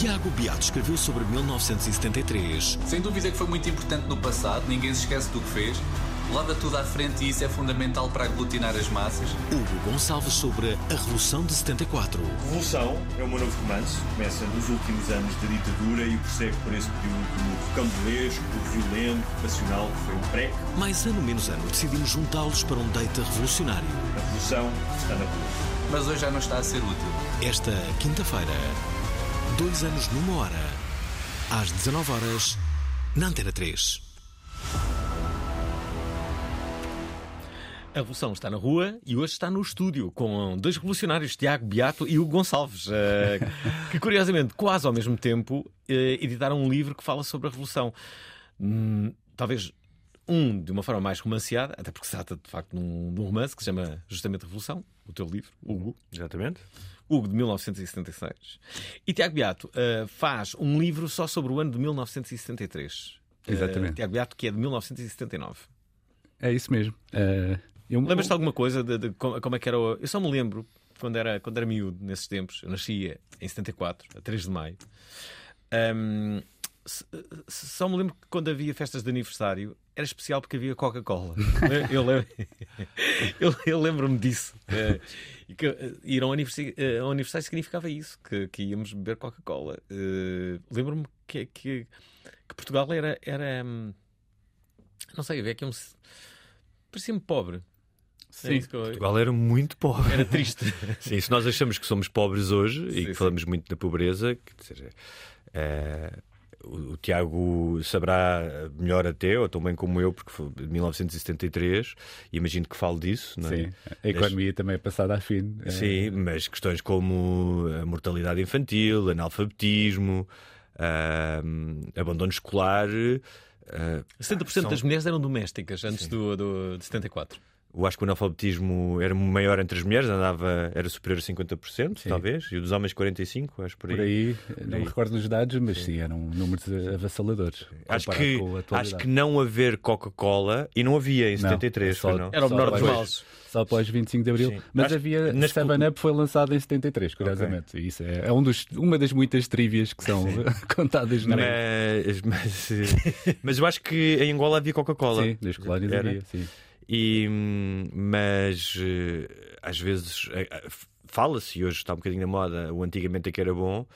Tiago Beato escreveu sobre 1973. Sem dúvida que foi muito importante no passado, ninguém se esquece do que fez. Leva tudo à frente e isso é fundamental para aglutinar as massas. Hugo Gonçalves sobre a Revolução de 74. Revolução é meu novo romance. Começa nos últimos anos da ditadura e prossegue por esse período rocambolesco, violento, passional que foi o PREC. Mais ano menos ano, decidimos juntá-los para um date revolucionário. A revolução está na rua. Mas hoje já não está a ser útil. Esta quinta-feira, dois anos numa hora, às 19 horas, na Antena 3. A revolução está na rua e hoje está no estúdio com dois revolucionários, Tiago Beato e Hugo Gonçalves, eh, que curiosamente, quase ao mesmo tempo, eh, editaram um livro que fala sobre a revolução. Hum, talvez um de uma forma mais romanceada, até porque se trata de facto de um, de um romance que se chama justamente Revolução, o teu livro, Hugo. Exatamente. Hugo, de 1976. E Tiago Beato eh, faz um livro só sobre o ano de 1973. Eh, Exatamente. Tiago Beato, que é de 1979. É isso mesmo. Eh, eu- Lembras-te de alguma coisa de, de como, como é que era? o- Eu só me lembro quando era, quando era miúdo, nesses tempos. Eu nascia em 74, a 3 de maio. Se- só me lembro que quando havia festas de aniversário era especial porque havia Coca-Cola. eu lembro- eu, eu lembro-me disso. E que, eh, ir ao aniversário, eh, ao aniversário significava isso, que, que íamos beber Coca-Cola. Eh, lembro-me que, que, que Portugal era. era hum, não sei, havia aqui um. Parecia-me pobre. É Sim. que eu- Portugal era muito pobre. Era triste. Sim, se nós achamos que somos pobres hoje e Sim, que sim. falamos muito da pobreza, dizer, eh, o, o Tiago saberá melhor até, ou tão bem como eu, porque foi de 1973, e imagino que fale disso, não é? Sim, a economia também é passada a fim. É, Sim, mas questões como a mortalidade infantil, analfabetismo, ah, abandono escolar. ah, 70% são- das mulheres eram domésticas antes do, do, de 74. Eu acho que o analfabetismo era maior entre as mulheres, andava, era superior a 50%, talvez, e o dos homens 45%, acho por aí. Por aí, não aí. me recordo os dados, mas sim, eram números avassaladores. Acho que, com a acho que não haver Coca-Cola, e não havia em Não, 73, só- não? Era o menor dos depois. males. Só após 25 de Abril. Sim. Mas Acho- havia. nas- Seven Up foi lançado em 73, curiosamente. E Isso é, é um dos, uma das muitas trivias que são contadas no Mas, mas, eh, mas eu acho que em Angola havia Coca-Cola. Sim, das colónias Era. havia, sim. E, mas eh, às vezes eh, eh, fala-se, hoje está um bocadinho na moda, o antigamente é que era bom.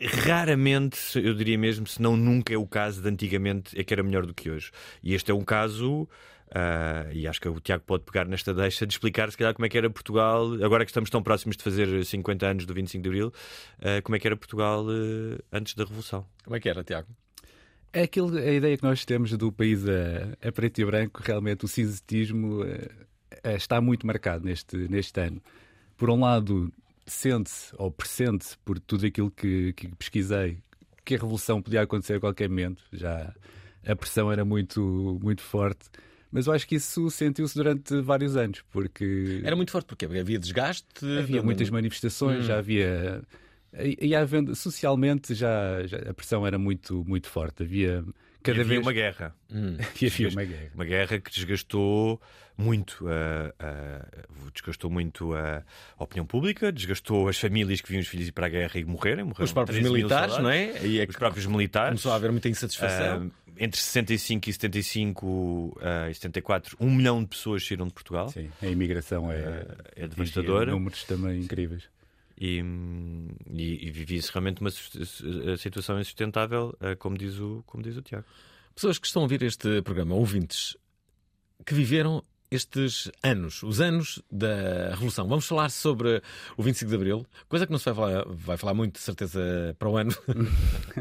Raramente, eu diria mesmo, se não nunca é o caso de antigamente é que era melhor do que hoje. E este é um caso, ah, e acho que o Tiago pode pegar nesta deixa de explicar se calhar como é que era Portugal, agora que estamos tão próximos de fazer 50 anos do 25 de Abril, ah, como é que era Portugal eh, antes da Revolução. Como é que era, Tiago? É aquilo, a ideia que nós temos do país a, a preto e branco, realmente o cinzentismo eh, eh, está muito marcado neste, neste ano. Por um lado, sente-se ou pressente por tudo aquilo que, que pesquisei que a revolução podia acontecer a qualquer momento. Já a pressão era muito, muito forte. Mas eu acho que isso sentiu-se durante vários anos, porque Era muito forte porque havia desgaste. havia muitas manifestações, Hum. já havia. E havendo, socialmente já, já a pressão era muito, muito forte. Havia cada havia vez uma guerra. Hum. e havia uma guerra. Uma guerra que desgastou muito, a- a- desgastou muito a opinião pública, desgastou as famílias que viam os filhos ir para a guerra e morrerem. morreram Os próprios 13 mil militares, não é? E é Os próprios militares. começou a haver muita insatisfação. Ah, entre 65 e 75 ah, e 74, um milhão de pessoas saíram de Portugal. Sim, a imigração é, É atingia devastadora. Números também incríveis. E, e, e vivia-se realmente uma situação insustentável, eh, como diz, o, como diz o Tiago. Pessoas que estão a ouvir este programa, ouvintes, que viveram estes anos, os anos da Revolução. Vamos falar sobre o 25 de Abril, coisa que não se vai falar, vai falar muito, de certeza, para o ano.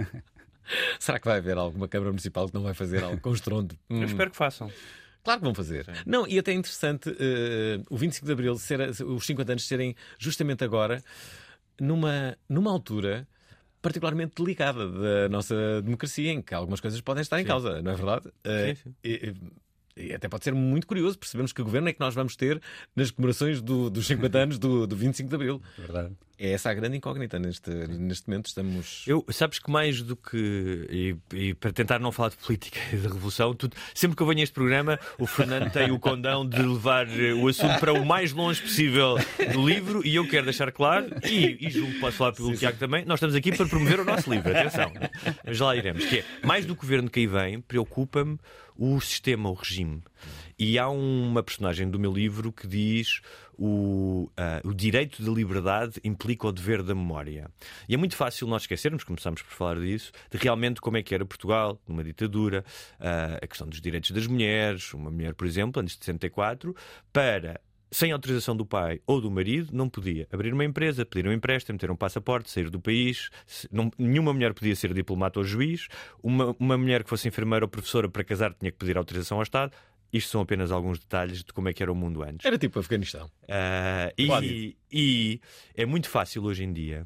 Será que vai haver alguma Câmara Municipal que não vai fazer algo com estrondo? Eu espero que façam. Claro que vão fazer. Sim. Não, e até é interessante uh, o 25 de Abril, ser, os 50 anos serem justamente agora, numa, numa altura particularmente delicada da nossa democracia, em que algumas coisas podem estar em sim. causa, não é verdade? Uh, sim, e, e até pode ser muito curioso percebemos que governo é que nós vamos ter nas comemorações do, dos 50 anos do, do 25 de Abril. Verdade. É essa a grande incógnita neste, neste momento. Estamos. Eu, sabes que mais do que. E, e, para tentar não falar de política e de revolução, tudo, sempre que eu venho a este programa, o Fernando tem o condão de levar eh, o assunto para o mais longe possível do livro e eu quero deixar claro, e, e julgo que posso falar pelo sim, Tiago sim. também, nós estamos aqui para promover o nosso livro. Atenção, já lá iremos. Que é, mais do governo que aí vem, preocupa-me o sistema, o regime. E há uma personagem do meu livro que diz o, uh, o direito de liberdade implica o dever da memória. E é muito fácil nós esquecermos, começamos por falar disso, de realmente como é que era Portugal, numa ditadura, uh, a questão dos direitos das mulheres, uma mulher, por exemplo, antes de 64, para sem autorização do pai ou do marido, não podia abrir uma empresa, pedir um empréstimo, ter um passaporte, sair do país. Não, nenhuma mulher podia ser diplomata ou juiz. Uma, uma mulher que fosse enfermeira ou professora para casar tinha que pedir autorização ao Estado. Isto são apenas alguns detalhes de como é que era o mundo antes. Era tipo Afeganistão. Uh, e, e, é muito fácil hoje em dia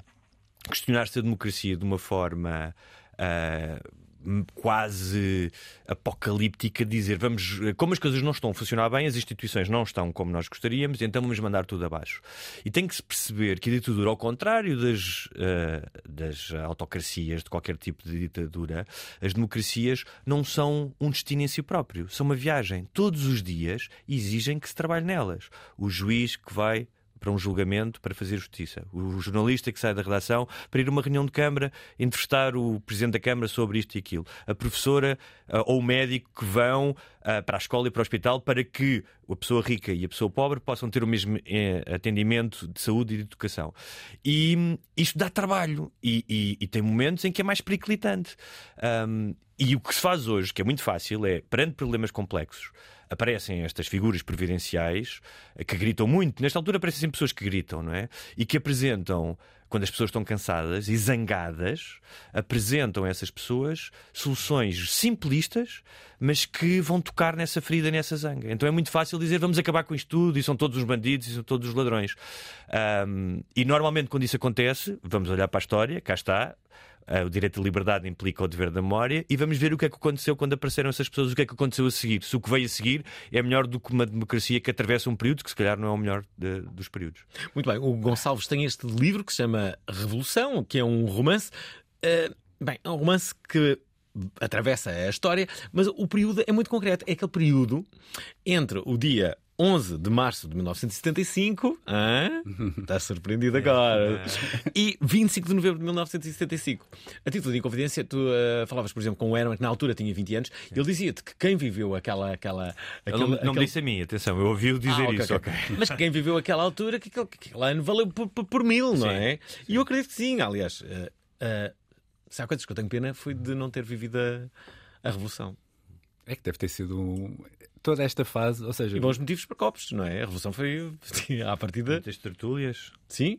questionar-se a democracia de uma forma. Uh, quase apocalíptica dizer vamos, como as coisas não estão a funcionar bem, as instituições não estão como nós gostaríamos, então vamos mandar tudo abaixo. E tem que se perceber que a ditadura, ao contrário das, uh, das autocracias, de qualquer tipo de ditadura, as democracias não são um destino em si próprio, são uma viagem. Todos os dias exigem que se trabalhe nelas. O juiz que vai para um julgamento para fazer justiça. O jornalista que sai da redação para ir a uma reunião de Câmara entrevistar o Presidente da Câmara sobre isto e aquilo. A professora uh, ou o médico que vão uh, para a escola e para o hospital para que a pessoa rica e a pessoa pobre possam ter o mesmo eh, atendimento de saúde e de educação. E isto dá trabalho e, e, e, tem momentos em que é mais periclitante. Um, e o que se faz hoje, que é muito fácil, é perante problemas complexos aparecem estas figuras previdenciais eh, que gritam muito. Nesta altura aparecem sempre pessoas que gritam, não é? E que apresentam, quando as pessoas estão cansadas e zangadas, apresentam a essas pessoas soluções simplistas, mas que vão tocar nessa ferida, nessa zanga. Então é muito fácil dizer vamos acabar com isto tudo e são todos os bandidos e são todos os ladrões. Um, e normalmente quando isso acontece, vamos olhar para a história, cá está, o direito de liberdade implica o dever da memória e vamos ver o que é que aconteceu quando apareceram essas pessoas, o que é que aconteceu a seguir. Se o que veio a seguir é melhor do que uma democracia que atravessa um período que se calhar não é o melhor de, dos períodos. Muito bem, o Gonçalves tem este livro que se chama Revolução, que é um romance. Uh, bem, é um romance que atravessa a história, mas o período é muito concreto. É aquele período entre o dia 11 de março de 1975. Hã? Está surpreendido agora. E 25 de novembro de 1975. A título de inconfidência, tu uh, falavas, por exemplo, com o Herman, que na altura tinha 20 anos, ele dizia-te que quem viveu aquela. aquela, aquele, não, não aquele... me disse a mim, atenção, eu ouvi-o dizer ah, okay, isso. Okay. Okay. Mas quem viveu aquela altura, que aquele, que aquele ano valeu por, por, mil, sim. não é? E eu acredito que sim, aliás. Uh, uh, se há coisas que eu tenho pena foi de não ter vivido a, a Revolução. É que deve ter sido um toda esta fase, ou seja. E bons motivos para copos, não é? A revolução foi à partida. Muitas tertúlias. Sim.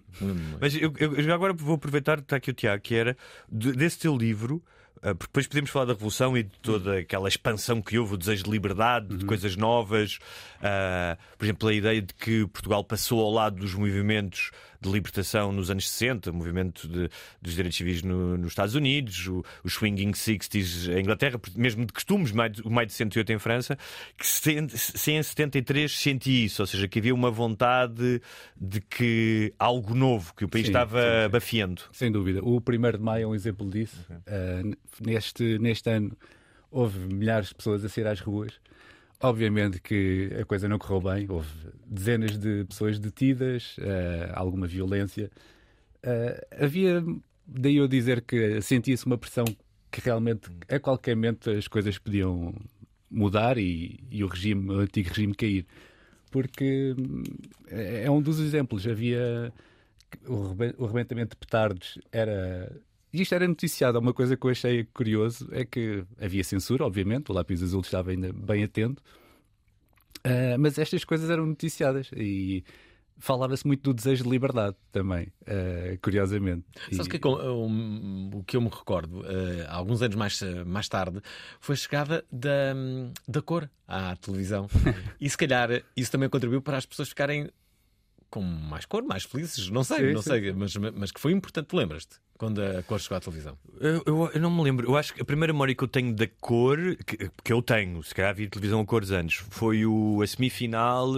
Mas eu, eu, agora vou aproveitar, está aqui o Tiago, que era desse teu livro. Ah, porque depois podemos falar da Revolução e de toda aquela expansão que houve, o desejo de liberdade, uhum. de coisas novas. Uh, por exemplo, a ideia de que Portugal passou ao lado dos movimentos de libertação nos anos 60, o movimento de, dos direitos civis no, nos Estados Unidos, o, o Swinging 60s em Inglaterra, mesmo de costumes, o Maio de 108 em França, que se, em 73 senti isso, ou seja, que havia uma vontade de que algo novo, que o país sim, estava sim, bafiando. Sem dúvida. O 1 de Maio é um exemplo disso. Uh, neste, neste ano houve milhares de pessoas a sair às ruas. Obviamente que a coisa não correu bem, houve dezenas de pessoas detidas, uh, alguma violência. Uh, havia, daí eu dizer que sentia-se uma pressão que realmente a qualquer momento as coisas podiam mudar e, e o regime, o antigo regime cair. Porque é, é um dos exemplos. Havia o arrebentamento de petardos era. E Isto era noticiado. Uma coisa que eu achei curioso é que havia censura, obviamente, o lápis azul estava ainda bem atento, Ah, mas estas coisas eram noticiadas e falava-se muito do desejo de liberdade também, ah, curiosamente. Sabes o que, eu- um, o que eu me recordo, eh, alguns anos mais, mais tarde, foi a chegada da, da cor à televisão. e se calhar isso também contribuiu para as pessoas ficarem com mais cor, mais felizes. Não sei, Sim, não sim. sei, mas, mas que foi importante, lembras-te? Quando a cor chegou à televisão. Eu, eu- eu não me lembro. Eu acho que a primeira memória que eu tenho da cor, que, que eu tenho, se calhar vi televisão a cores antes, foi o, a semifinal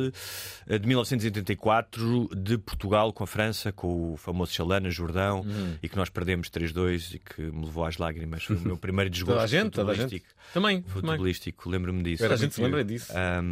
eh, de 1984 de Portugal com a França, com o famoso Chalana Jordão, Uhum. e que nós perdemos 3-2 e que me levou às lágrimas. Foi o meu primeiro desgosto Toda a gente, toda a gente. futebolístico. Também, futebolístico, lembro-me disso. Toda a gente se lembra disso. A-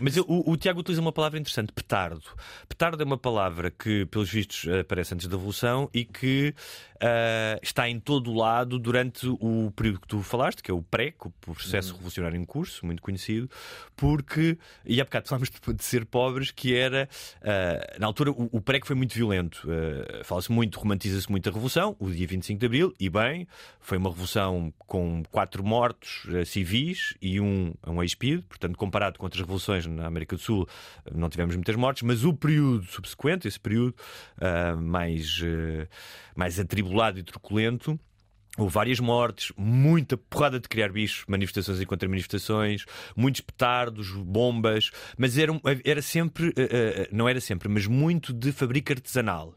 mas eu- o, o Tiago utiliza uma palavra interessante, petardo. Petardo é uma palavra que, pelos vistos, aparece antes da Revolução e que ah, está em todo o lado durante o período que tu falaste, que é o pré, o processo Uhum. revolucionário em curso, muito conhecido, porque, e há bocado falámos de, de ser pobres, que era, ah, na altura, o, o pré que foi muito violento. Ah, Fala-se muito, romantiza-se muito a Revolução, o dia 25 de Abril, e bem, foi uma revolução com quatro mortos civis e um, um ex-PID, portanto, comparado com outras revoluções na América do Sul, não tivemos muitas mortes, mas o período subsequente, esse período mais, mais atribulado e truculento, Houve várias mortes, muita porrada de criar bichos, manifestações e contra-manifestações, muitos petardos, bombas, mas era, era sempre, eh, eh, não era sempre, mas muito de fabrico artesanal.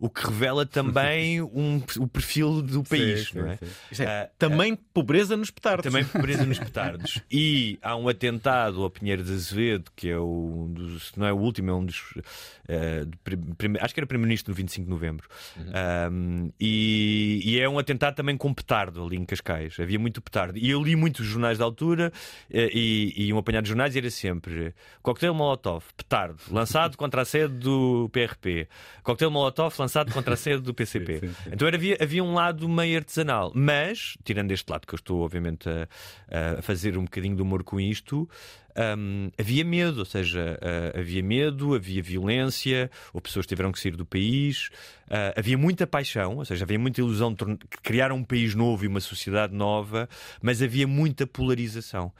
O que revela também um- o perfil do país, sim, não é? sim. Isto é, Ah, também pobreza nos petardos. também pobreza nos petardos. E há um atentado ao Pinheiro de Azevedo, que é um dos, se não é o último, é um dos. de prim- acho que era Primeiro-Ministro no 25 de novembro. Um, e, e é um atentado também com petardo ali em Cascais. Havia muito petardo. E eu li muitos jornais da altura eh, e, e um apanhado de jornais e era sempre coquetel Molotov, petardo, lançado contra a sede do PRP. Coquetel Molotov lançado contra a sede do PCP. Sim, sim, sim. Então havia, havia um lado meio artesanal, mas, tirando este lado que eu estou, obviamente, a, a fazer um bocadinho de humor com isto, hum, havia medo, ou seja, ah, havia medo, havia violência, ou pessoas tiveram que sair do país, ah, havia muita paixão, ou seja, havia muita ilusão de criar um país novo e uma sociedade nova, mas havia muita polarização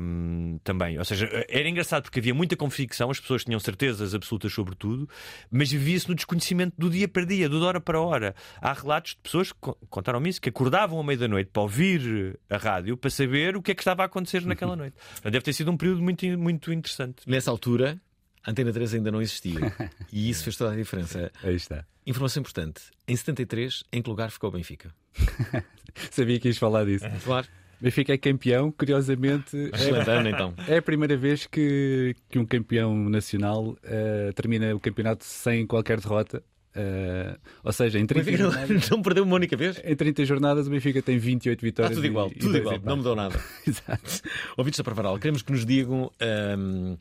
hum, também. Ou seja, era engraçado porque havia muita convicção, as pessoas tinham certezas absolutas sobre tudo, mas vivia-se no desconhecimento do dia para dia, do de hora para hora. Há relatos de pessoas que co- contaram-me isso, que acordavam à meia da noite para ouvir a rádio para saber o que é que estava a acontecer naquela noite. Deve ter sido um período muito, muito interessante. Nessa altura, a Antena 3 ainda não existia. e isso fez toda a diferença. Aí está. Informação importante. Em 73, em que lugar ficou o Benfica? Sabia que ias falar disso. Claro. Benfica é campeão, curiosamente. Excelente ano, então. É a primeira vez que, que um campeão nacional eh, termina o campeonato sem qualquer derrota. Eh, ou seja, em O 30, Benfica jornadas, não, perdeu uma única vez? em 30 jornadas o Benfica tem 28 Está vitórias. tudo igual, e, e tudo dois igual, não mudou nada. Exato. Ouvintes da Parvaral, queremos que nos digam ahm,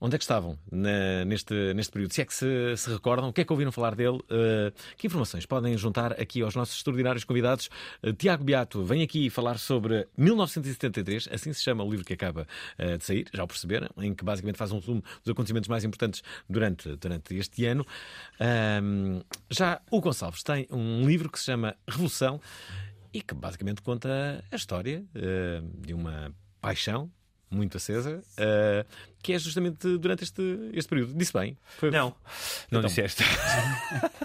onde é que estavam na- neste, neste período. Se é que se, se recordam, o que é que ouviram falar dele? ah, que informações podem juntar aqui aos nossos extraordinários convidados? Ah, Tiago Beato vem aqui falar sobre 1973, assim se chama o livro que acaba ah, de sair, já o perceberam, em que basicamente faz um resumo dos acontecimentos mais importantes durante, durante este ano. Já o Gonçalves tem um livro que se chama Revolução e que basicamente conta a história de uma paixão muito acesa, ah, que é justamente durante este, este período. Disse bem. Foi- Não, não Então. disseste.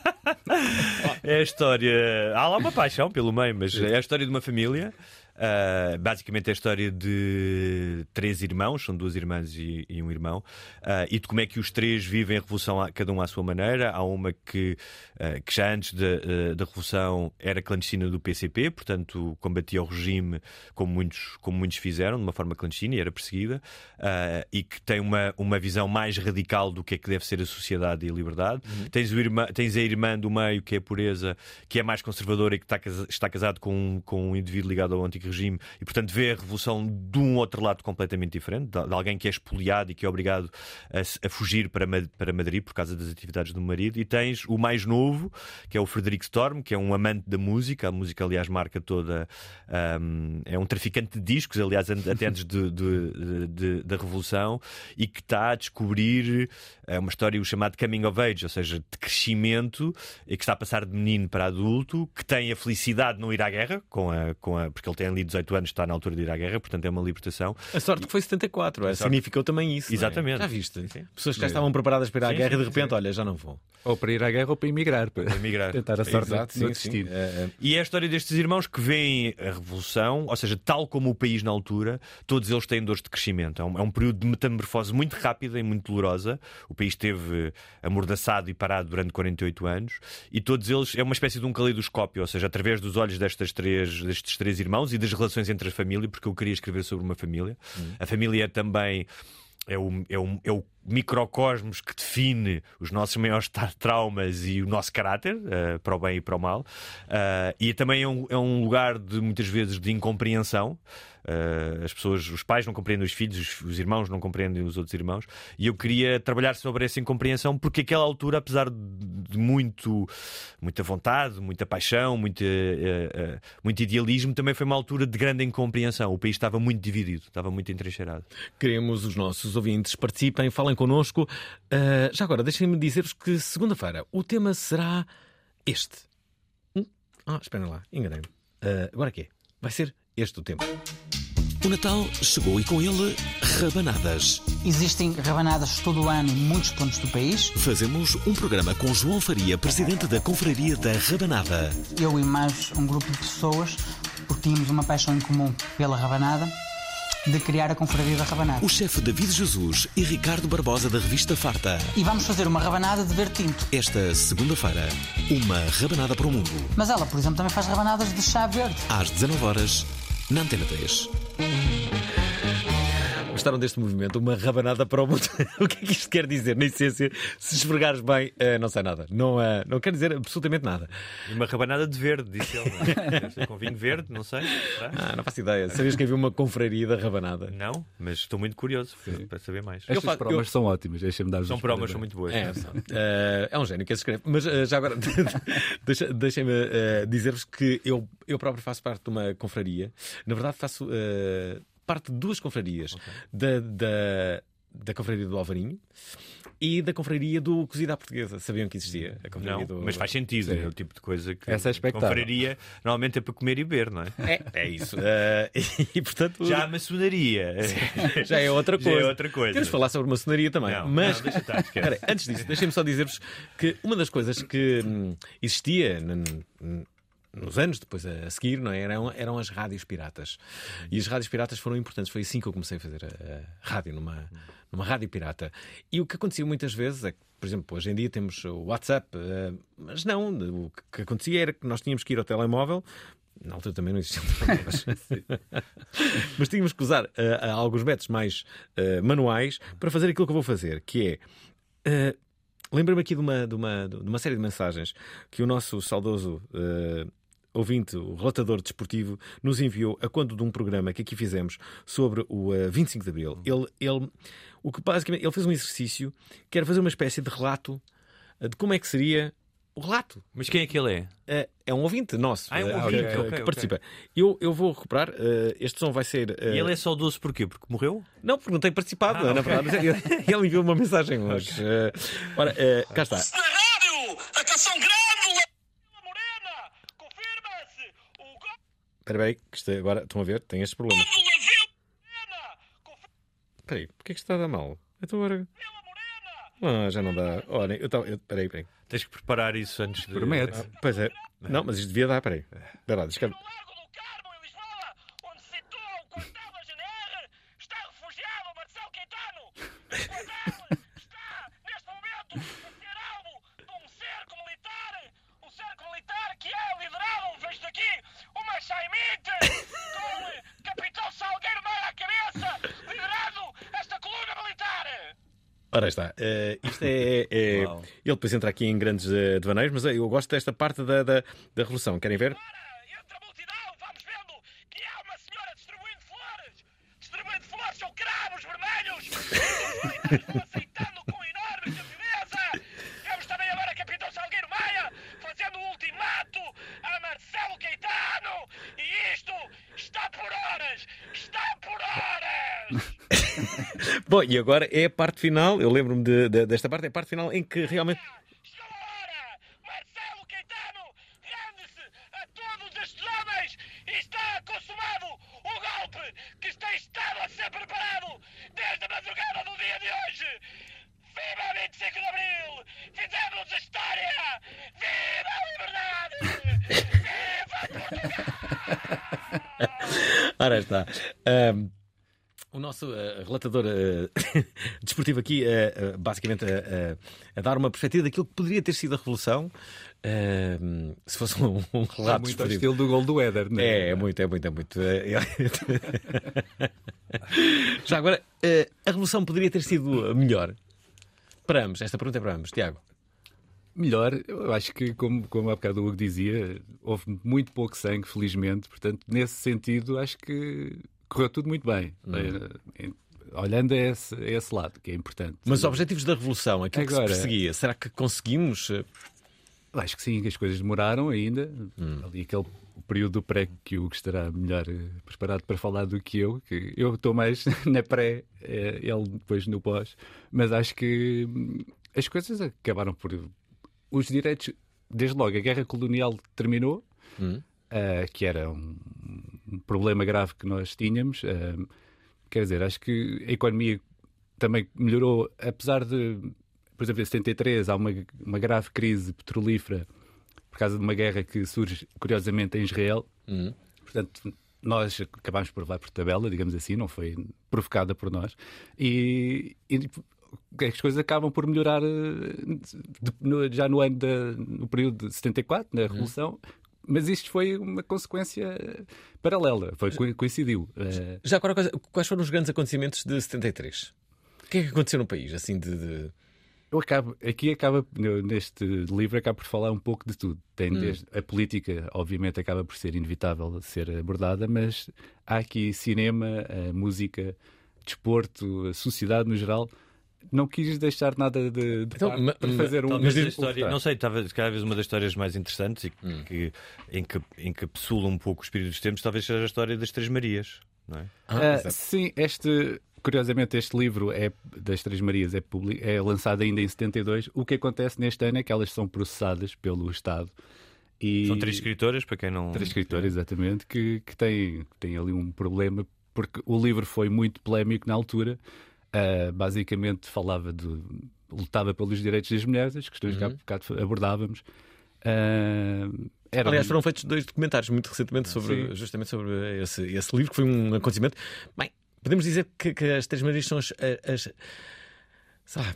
é a história. Há lá uma paixão pelo meio, mas é a história de uma família. Ah, basicamente é a história de três irmãos, são duas irmãs e, e um irmão, ah, e de como é que os três vivem a revolução, a- cada um à sua maneira. Há uma que, ah, que já antes da, da revolução era clandestina do PCP, portanto combatia o regime como muitos, como muitos fizeram, de uma forma clandestina e era perseguida, e que tem uma, uma visão mais radical do que é que deve ser a sociedade e a liberdade. Tens, o irmã, tens a irmã do meio, que é a pureza, que é mais conservadora e que está, está casado com, um- com um indivíduo ligado ao antigo regime e, portanto, vê a revolução de um outro lado completamente diferente, de, alguém que é expoliado e que é obrigado a, a fugir para, para Madrid por causa das atividades do marido. E tens o mais novo, que é o Frederico Storm, que é um amante da música. A música, aliás, marca toda. ahm, é um traficante de discos, aliás, até antes de- de- de- da Revolução, e que está a descobrir é uma história o chamado coming of age, ou seja, de crescimento, e que está a passar de menino para adulto, que tem a felicidade de não ir à guerra, com a, com a, porque ele tem ali 18 anos, está na altura de ir à guerra, portanto é uma libertação. A sorte que foi 74, é, significou também isso. é? Exatamente. Já viste? Sim. Pessoas que já estavam preparadas para ir à Sim, guerra e sim, de repente, sim. olha, já não vou. Ou para ir à guerra ou para emigrar. Para emigrar. tentar a sorte Exato, no sim, sim. destino. É, é. E é a história destes irmãos que veem a revolução, ou seja, tal como o país na altura, todos eles têm dores de crescimento. É um, é um período de metamorfose muito rápida e muito dolorosa. O país esteve amordaçado e parado durante 48 anos, e todos eles é uma espécie de um caleidoscópio, ou seja, através dos olhos destas três, destes três irmãos e das relações entre a família, porque eu queria escrever sobre uma família. A família é também. É o, é, o, é o microcosmos que define os nossos maiores tra- traumas e o nosso caráter, eh, para o bem e para o mal. Ah, e também é um, é um lugar de muitas vezes de incompreensão. Ah, as pessoas, os pais não compreendem os filhos, os, os irmãos não compreendem os outros irmãos. E eu queria trabalhar sobre essa incompreensão, porque aquela altura, apesar de, de muito, muita vontade, muita paixão, muito, eh, eh, muito idealismo, também foi uma altura de grande incompreensão. O país estava muito dividido, estava muito entrincheirado. Queremos os nossos ouvintes participem, falem connosco. Ah, já agora, deixem-me dizer-vos que segunda-feira o tema será este. Hum? Ah, esperem lá, enganei-me. Agora é? Vai ser este o tema. O Natal chegou e com ele rabanadas. Existem rabanadas todo o ano em muitos pontos do país. Fazemos um programa com João Faria, presidente da Confraria da Rabanada. Eu e mais um grupo de pessoas, porque tínhamos uma paixão em comum pela rabanada, de criar a Confraria da Rabanada. O chefe David Jesus e Ricardo Barbosa da revista Farta. E vamos fazer uma rabanada de ver tinto. Esta segunda-feira, uma rabanada para o mundo. Mas ela, por exemplo, também faz rabanadas de chá verde. Às 19 horas na Antena 3. Mm-hmm. Gostaram deste movimento? Uma rabanada para o mundo. o que é que isto quer dizer? Na essência, se esfregares bem, ah, não sei nada. Não, ah, não quer dizer absolutamente nada. Uma rabanada de verde, disse ele. é? Com vinho verde, não sei. Ah, não faço ideia. Sabias que havia uma confraria da rabanada? Não, mas estou muito curioso para saber mais. Estas fa- provas eu- são ótimas, deixa-me dar São provas, são muito boas. É, eh, é um gênio que se escreve. Mas já agora, deixem-me dizer-vos que eu, eu próprio faço parte de uma confraria. Na verdade, faço parte de duas confrarias: da, da, da confraria do Alvarinho e da confraria do Cozido à Portuguesa. Sabiam que existia? A confraria Não, do... mas faz sentido, é o tipo de coisa que Essa é expectável. confraria normalmente é para comer e beber, não é? É, é isso. Eh, e portanto. Já a maçonaria Já é outra Já é coisa. outra coisa. Temos de falar sobre maçonaria também. Não, mas não, deixa estar, antes disso, deixem-me só dizer-vos que uma das coisas que hum, existia nos anos depois a seguir não é? eram, eram as rádios piratas. E as rádios piratas foram importantes. Foi assim que eu comecei a fazer a, a rádio, numa, numa rádio pirata. E o que acontecia muitas vezes é que, por exemplo, hoje em dia temos o WhatsApp, eh, mas não, o que acontecia era que nós tínhamos que ir ao telemóvel. Na altura também não existiam telemóveis. Mas tínhamos que usar eh, alguns métodos mais eh, manuais para fazer aquilo que eu vou fazer, que é. eh, Lembro-me aqui de uma, de, uma, de uma série de mensagens que o nosso saudoso eh, ouvinte, o relatador desportivo, nos enviou a quando de um programa que aqui fizemos sobre o eh, 25 de Abril. Ele, ele, o que basicamente, ele fez um exercício que era fazer uma espécie de relato eh, de como é que seria o relato. Mas quem é que ele é? É, é um ouvinte nosso Ah, é um eh, ouvinte, que, ok, que ok. participa. Eu, eu vou recuperar. eh, este som vai ser. eh, E ele é saudoso porquê? Porque morreu? Não, porque não tem participado, Ah, na verdade. Ele, enviou uma mensagem hoje. Eh, ora, eh, cá está. Na rádio, a canção grande, La Morena, confirma-se, o gol Espera aí, que isto é- agora estão a ver, tem Vila Morena, confirma Espera aí, porquê que isto está a dar mal? Então agora. Vila Morena. Ah, já não dá. Olha, eu estava. eu- Espera aí, espera aí. Tens que preparar isso antes de. Promete. Pois é. Não, mas isto devia dar, espera aí. Espera lá, deixa cá- sem mentes! Com Capitão Salgueiro Meira à cabeça! Liderado esta coluna militar! Ora está, uh, isto é. é, é- ele depois entra aqui em grandes uh, devaneios, mas eh, eu gosto desta parte da, da, da revolução. Querem ver? Entra a multidão, vamos vendo que há uma senhora distribuindo flores! Distribuindo flores são vermelhos! Aceitando! Bom, e agora é a parte final, eu lembro-me de- de- desta parte, é a parte final em que realmente. Chegou a hora! Marcelo Caetano rende-se a todos estes homens está consumado o golpe que tem estado a ser preparado desde a madrugada do dia de hoje! Viva 25 de Abril! Fizemos história! Viva a liberdade! Viva Portugal! Ora está. Ahm, o nosso eh, relatador eh, desportivo aqui, eh, basicamente, a dar uma perspectiva daquilo que poderia ter sido a Revolução ahm, se fosse um, um É relato muito ao estilo do gol do Éder, não É, é muito, é muito, é muito. Já agora, eh, a Revolução poderia ter sido melhor para ambos. Esta pergunta é para ambos. Tiago. Melhor, eu acho que, como, como há bocado o Hugo dizia, houve muito pouco sangue, felizmente. Portanto, nesse sentido, acho que correu tudo muito bem. Eh, Olhando a esse, a esse lado, que é importante. Mas os objetivos da Revolução, aquilo que Agora- se perseguia, será que conseguimos? eh, Acho que sim, que as coisas demoraram ainda. Hum. Ali aquele período do pré que o Hugo estará melhor eh, preparado para falar do que eu, que eu estou mais na pré, ele depois no pós, mas acho que hum, as coisas acabaram por. Os direitos, desde logo, a guerra colonial terminou, Hum. eh, que era um problema grave que nós tínhamos. eh, quer dizer, acho que a economia também melhorou, apesar de, por exemplo, em 73 há uma, uma grave crise petrolífera por causa de uma guerra que surge, curiosamente, em Israel. Hum. Portanto, nós acabámos por levar por tabela, digamos assim, não foi provocada por nós. E, e as coisas acabam por melhorar eh, de- no- já no ano da, no período de 74, na Revolução. Mas isto foi uma consequência paralela, foi, co- coincidiu. Eh, Já agora, quais- foram os grandes acontecimentos de 73? O que é que aconteceu no país? Assim, de. de- Eu acabo, aqui acaba, neste livro, acaba por falar um pouco de tudo. Tem Hum. desde, a política, obviamente, acaba por ser inevitável ser abordada, mas há aqui cinema, a música, desporto, a sociedade no geral. Não quis deixar nada de, de Então, para fazer um. Talvez a história, não sei, talvez uma das histórias mais interessantes e Hum. que, que enca- encapsula um pouco o espírito dos tempos, talvez seja a história das Três Marias, não é? Ah, Ah, sim, este, curiosamente, este livro é, das Três Marias é, é lançado ainda em 72. O que acontece neste ano é que elas são processadas pelo Estado. E... São três escritoras, para quem não. Três escritores, exatamente, que, que têm, que têm ali um problema, porque o livro foi muito polémico na altura. Ah, basicamente falava de. lutava pelos direitos das mulheres, as questões que há bocado abordávamos. Ah, era Aliás, foram feitos dois documentários muito recentemente sobre, Sim. justamente sobre esse, esse livro, que foi um acontecimento. Bem, podemos dizer que, que as Três Marias são as, as, lá,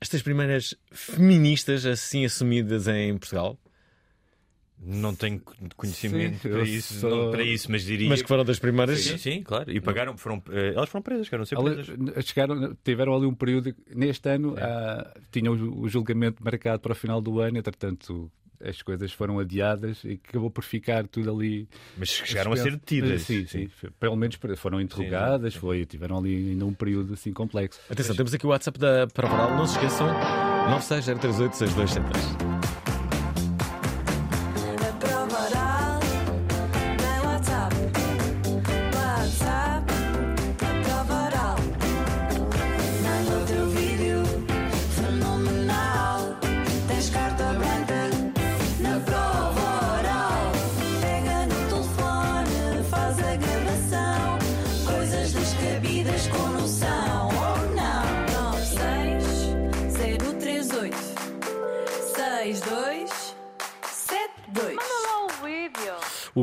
as três primeiras feministas assim assumidas em Portugal, Não tenho conhecimento Sim, para, isso, sou- não para isso, mas diria. mas que foram das primeiras. Sim, sim, claro. E pagaram, foram, eh, elas foram presas, queriam ser presas. chegaram, tiveram ali um período. Neste ano ah, tinham o, julgamento marcado para o final do ano, entretanto as coisas foram adiadas e acabou por ficar tudo ali. Mas chegaram a ser detidas. Sim, sim. Pelo menos foram interrogadas, foi, tiveram ali ainda um período assim complexo. Atenção, temos aqui o WhatsApp da Prova Oral, não se esqueçam, 960386273.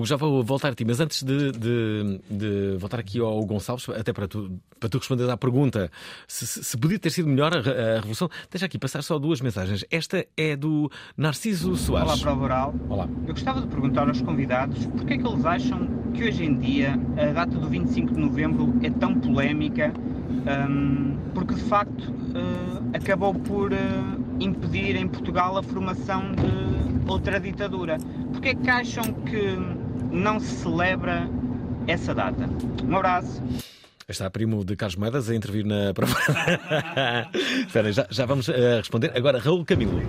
Já vou voltar a ti, mas antes de, de- de voltar aqui ao Gonçalves, até para tu, para tu responderes à pergunta se, se- podia ter sido melhor a, a Revolução, deixa aqui passar só duas mensagens. Esta é do Narciso Soares. Olá, Prova Oral. Olá. Eu gostava de perguntar aos convidados porque é que eles acham que hoje em dia a data do 25 de novembro é tão polémica, hum, porque de facto eh, acabou por eh, impedir em Portugal a formação de outra ditadura. Porque é que acham que não se celebra essa data? Um abraço. Está primo de Carlos Moedas a intervir na prova. Espera, já, já vamos eh, responder. Agora, Raul Camilo.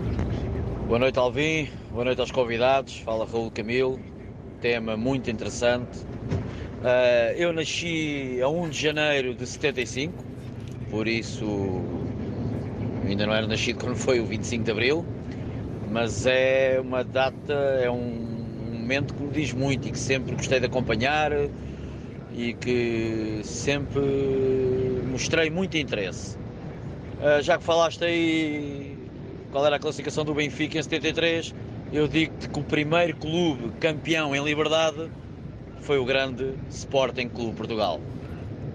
Boa noite, Alvin. Boa noite aos convidados. Fala Raul Camilo. Tema muito interessante. Ah, eu nasci a 1 de janeiro de 75, por isso ainda não era nascido quando foi o 25 de abril, mas é uma data, é um momento que me diz muito e que sempre gostei de acompanhar e que sempre mostrei muito interesse. Ah, já que falaste aí qual era a classificação do Benfica em 73, eu digo-te que o primeiro clube campeão em liberdade foi o grande Sporting Clube Portugal.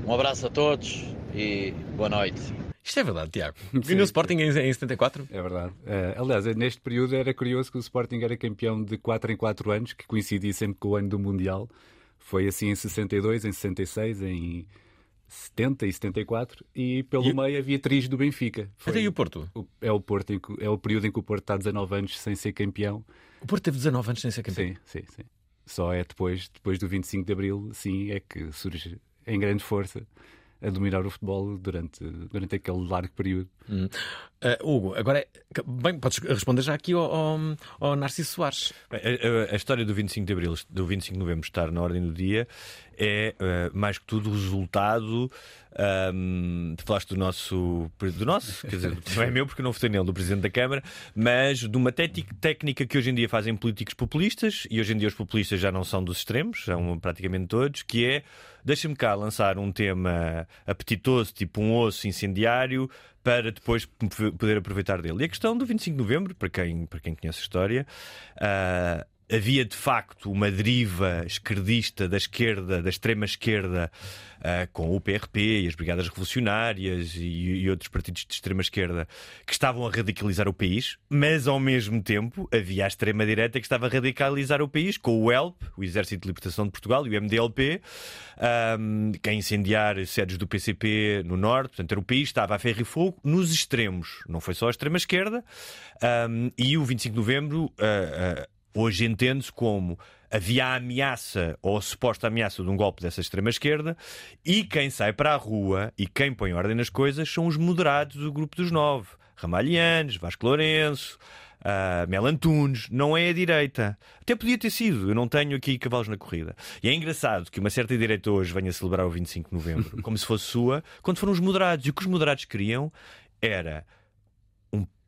Um abraço a todos e boa noite. Isto é verdade, Tiago. Viu no Sporting em, em 74? É verdade. Eh, aliás, neste período era curioso que o Sporting era campeão de 4 em 4 anos, que coincidia sempre com o ano do Mundial. Foi assim em 62, em 66, em 70 e 74, e pelo E- meio havia três do Benfica. Foi Até e o Porto? o- é, o Porto que- é o período em que o Porto está 19 anos sem ser campeão. O Porto teve 19 anos sem ser campeão. Sim, sim, sim. Só é depois, depois do 25 de Abril, sim, é que surge em grande força a dominar o futebol durante, durante aquele largo período. Hum. Ah, Hugo, agora, é- bem, podes responder já aqui ao, ao, ao Narciso Soares. Bem, A, a- a história do 25 de Abril, do 25 de Novembro estar na ordem do dia é, eh, mais que tudo, o resultado. tu falaste do nosso, do nosso, quer dizer, não é meu porque não votei nele, do Presidente da Câmara, mas de uma técnica que hoje em dia fazem políticos populistas, e hoje em dia os populistas já não são dos extremos, são praticamente todos, que é deixa-me cá lançar um tema apetitoso, tipo um osso incendiário, para depois poder aproveitar dele. E a questão do 25 de novembro, para quem, para quem conhece a história, ah, havia de facto uma deriva esquerdista da esquerda, da extrema esquerda, ah, com o PRP e as Brigadas Revolucionárias e, e outros partidos de extrema esquerda que estavam a radicalizar o país, mas ao mesmo tempo havia a extrema direita que estava a radicalizar o país com o ELP, o Exército de Libertação de Portugal, e o MDLP, ahm, que a incendiar sedes do PCP no norte. Portanto, era o país estava a ferro e fogo nos extremos. Não foi só a extrema esquerda. Ahm, e o 25 de novembro, ah, ah, hoje entende-se como havia a ameaça ou a suposta ameaça de um golpe dessa extrema esquerda e quem sai para a rua e quem põe ordem nas coisas são os moderados do grupo dos nove. Ramalhianos, Vasco Lourenço, uh, Mel Antunes, não é a direita. Até podia ter sido, eu não tenho aqui cavalos na corrida. E é engraçado que uma certa direita hoje venha celebrar o 25 de novembro, como se fosse sua, quando foram os moderados. E o que os moderados queriam era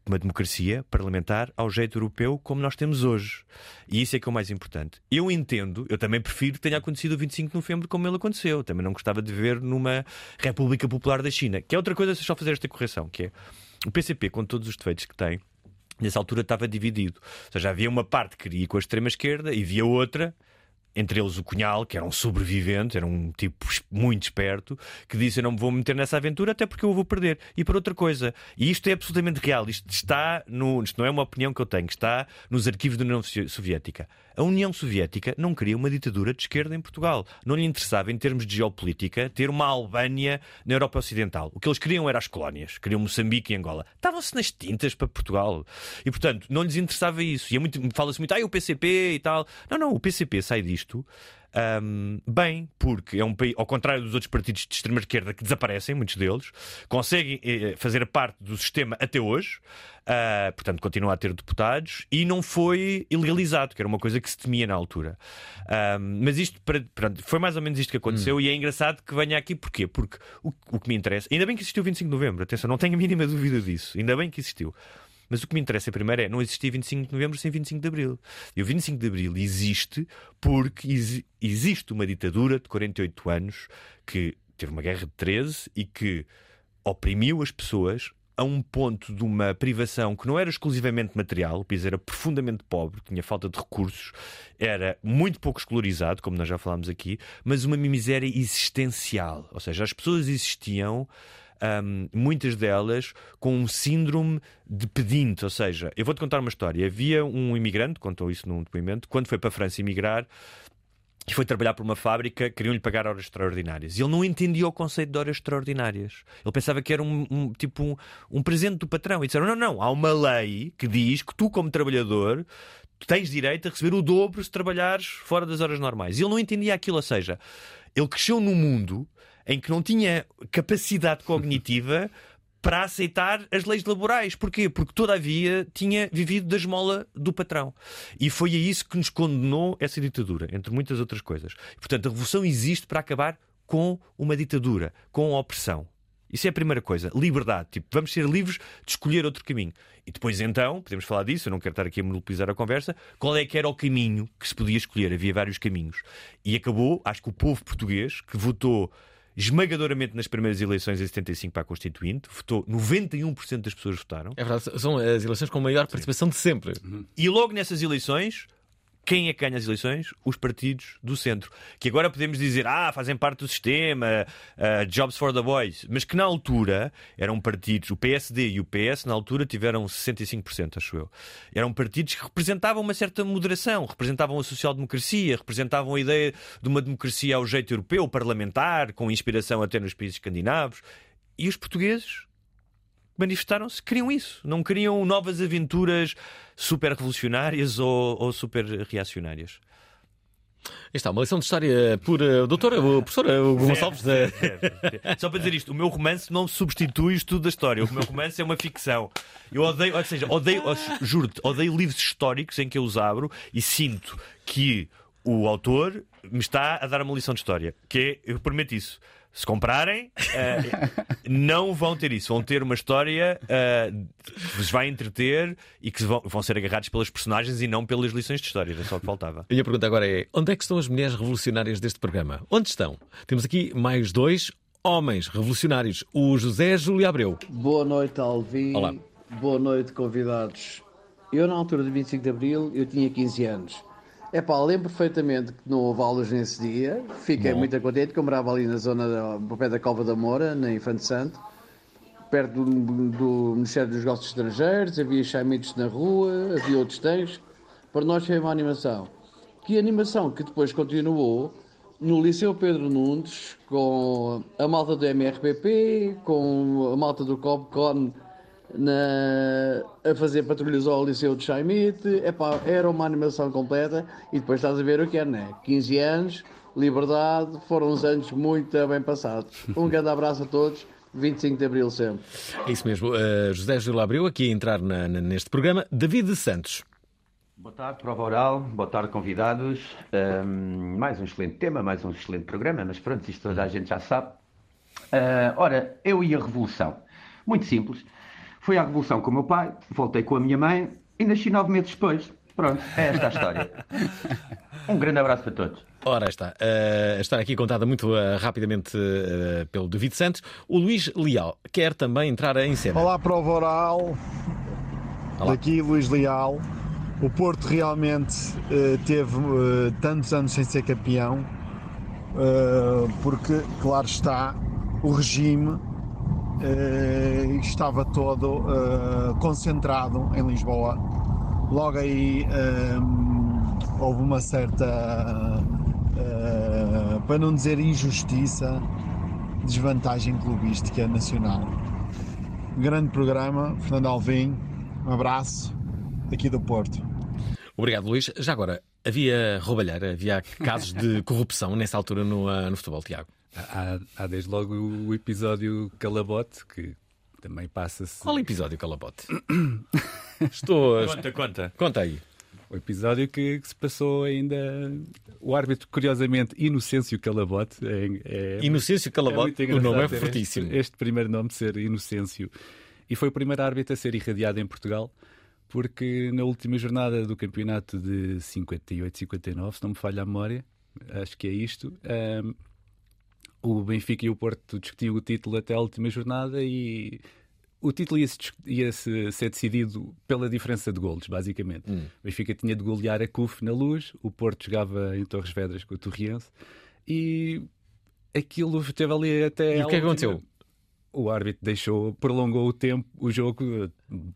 uma democracia parlamentar ao jeito europeu como nós temos hoje. E isso é que é o mais importante. Eu entendo, eu também prefiro que tenha acontecido o 25 de novembro como ele aconteceu. Também não gostava de ver numa República Popular da China. Que é outra coisa, só fazer esta correção, que é o PCP, com todos os defeitos que tem, nessa altura estava dividido. Ou seja, havia uma parte que queria com a extrema-esquerda e havia outra entre eles o Cunhal, que era um sobrevivente, era um tipo muito esperto, que disse: Eu não me vou meter nessa aventura até porque eu vou perder. E por outra coisa, e isto é absolutamente real, isto está no. Isto não é uma opinião que eu tenho, está nos arquivos da União Sovi- Soviética. A União Soviética não queria uma ditadura de esquerda em Portugal. Não lhe interessava, em termos de geopolítica, ter uma Albânia na Europa Ocidental. O que eles queriam era as colónias. Queriam Moçambique e Angola. Estavam-se nas tintas para Portugal. E, portanto, não lhes interessava isso. E é muito, fala-se muito, ah, o PCP e tal. Não, não, o PCP sai disto ahm, bem, porque é um país, ao contrário dos outros partidos de extrema-esquerda que desaparecem, muitos deles, conseguem eh, fazer parte do sistema até hoje, ah, portanto, continua a ter deputados e não foi ilegalizado, que era uma coisa que se temia na altura. Ahm, mas isto, foi mais ou menos isto que aconteceu e é engraçado que venha aqui, porquê? Porque o, o que me interessa, ainda bem que existiu o 25 de novembro, atenção, não tenho a mínima dúvida disso, ainda bem que existiu. Mas o que me interessa primeiro é não existia 25 de novembro sem 25 de abril. E o 25 de abril existe porque exi- existe uma ditadura de 48 anos que teve uma guerra de 13 e que oprimiu as pessoas a um ponto de uma privação que não era exclusivamente material, o país era profundamente pobre, tinha falta de recursos, era muito pouco escolarizado, como nós já falámos aqui, mas uma miséria existencial. Ou seja, as pessoas existiam hum, muitas delas com um síndrome de pedinte. Ou seja, eu vou-te contar uma história. Havia um imigrante, contou isso num depoimento, quando foi para a França emigrar. E foi trabalhar por uma fábrica, queriam-lhe pagar horas extraordinárias. E ele não entendia o conceito de horas extraordinárias. Ele pensava que era um, um- tipo um, um presente do patrão. E disseram: não, não, há uma lei que diz que tu, como trabalhador, tens direito a receber o dobro se trabalhares fora das horas normais. Ele não entendia aquilo. Ou seja, ele cresceu num mundo em que não tinha capacidade cognitiva para aceitar as leis laborais. Porquê? Porque todavia tinha vivido da esmola do patrão. E foi a isso que nos condenou essa ditadura, entre muitas outras coisas. Portanto, a revolução existe para acabar com uma ditadura, com a opressão. Isso é a primeira coisa. Liberdade. Tipo, vamos ser livres de escolher outro caminho. E depois, então, podemos falar disso, eu não quero estar aqui a monopolizar a conversa, qual é que era o caminho que se podia escolher? Havia vários caminhos. E acabou, acho que o povo português, que votou esmagadoramente nas primeiras eleições em 75 para a Constituinte, votou 91% das pessoas votaram. É verdade, são as eleições com maior participação de sempre. E logo nessas eleições, quem é que ganha as eleições? Os partidos do centro. Que agora podemos dizer, ah, fazem parte do sistema, ah, Jobs for the Boys. Mas que na altura eram partidos, o PSD e o PS, na altura tiveram 65%, acho eu. Eram partidos que representavam uma certa moderação, representavam a social-democracia, representavam a ideia de uma democracia ao jeito europeu, parlamentar, com inspiração até nos países escandinavos. E os portugueses manifestaram-se, queriam isso. Não queriam novas aventuras super revolucionárias ou, ou super reacionárias. Está, uma lição de história por uh, doutora, o professor Hugo Gonçalves. Da... Só para dizer isto, o meu romance não substitui o estudo da história. O meu romance é uma ficção. Eu odeio, ou seja, odeio, juro-te, odeio livros históricos em que eu os abro e sinto que o autor me está a dar uma lição de história. Que é, eu prometo isso. Se comprarem, uh, não vão ter isso. Vão ter uma história uh, que vos vai entreter e que vão, vão, ser agarrados pelas personagens e não pelas lições de história. Era só o que faltava. E a pergunta agora é: onde é que estão as mulheres revolucionárias deste programa? Onde estão? Temos aqui mais dois homens revolucionários. O José Júlio Abreu. Boa noite, Alvin. Olá. Boa noite, convidados. Eu, na altura de 25 de Abril, eu tinha 15 anos. É pá, lembro perfeitamente que não houve aulas nesse dia. Fiquei Bom. muito contente, que eu morava ali na zona, da, ao pé da Cova da Moura, na Infante Santo, perto do, do Ministério dos Negócios Estrangeiros. Havia chaimitos na rua, havia outros textos. Para nós foi uma animação. Que animação que depois continuou no Liceu Pedro Nunes, com a malta do MRPP, com a malta do Copcon na, a fazer patrulhas ao Liceu de Chaimite. Epá, era uma animação completa e depois estás a ver o que é, né? 15 anos, liberdade, foram uns anos muito bem passados. Um grande abraço a todos. 25 de Abril sempre. É isso mesmo. Uh, José Júlio Abreu, aqui a entrar na- na- neste programa. David Santos. Boa tarde, prova oral, boa tarde, convidados. Ahm, mais um excelente tema, mais um excelente programa, mas pronto, isto toda a gente já sabe. Ah, ora, eu e a Revolução. Muito simples. Fui à Revolução com o meu pai, voltei com a minha mãe e nasci nove meses depois. Pronto, é esta a história. Um grande abraço para todos. Ora está, uh, a história aqui contada muito uh, rapidamente uh, pelo David Santos. O Luís Leal quer também entrar em cena. Olá, prova oral. Daqui Luís Leal. O Porto realmente eh, teve eh, tantos anos sem ser campeão, eh, porque, claro está, o regime eh, estava todo eh, concentrado em Lisboa. Logo aí eh, houve uma certa, eh, para não dizer injustiça, desvantagem clubística nacional. Grande programa, Fernando Alvim, um abraço aqui do Porto. Obrigado, Luís. Já agora, havia roubalheira, havia casos de corrupção nessa altura no, uh, no futebol, Tiago? Há, há desde logo o episódio Calabote, que também passa-se. Qual episódio, Calabote? Estou. Conta, conta. Conta aí. O episódio que, que se passou ainda. O árbitro, curiosamente, Inocêncio Calabote. É, é- Inocêncio Calabote, muito o nome é fortíssimo. Este, este primeiro nome ser Inocêncio. E foi o primeiro árbitro a ser irradiado em Portugal, porque na última jornada do campeonato de 58-59, se não me falha a memória, acho que é isto. ahm, o Benfica e o Porto discutiam o título até a última jornada e o título ia, ia -se ser decidido pela diferença de golos, basicamente. Hum. O Benfica tinha de golear a CUF na luz, o Porto jogava em Torres Vedras com o Torriense e aquilo teve ali até. E o que é aconteceu? O árbitro deixou, prolongou o tempo, o jogo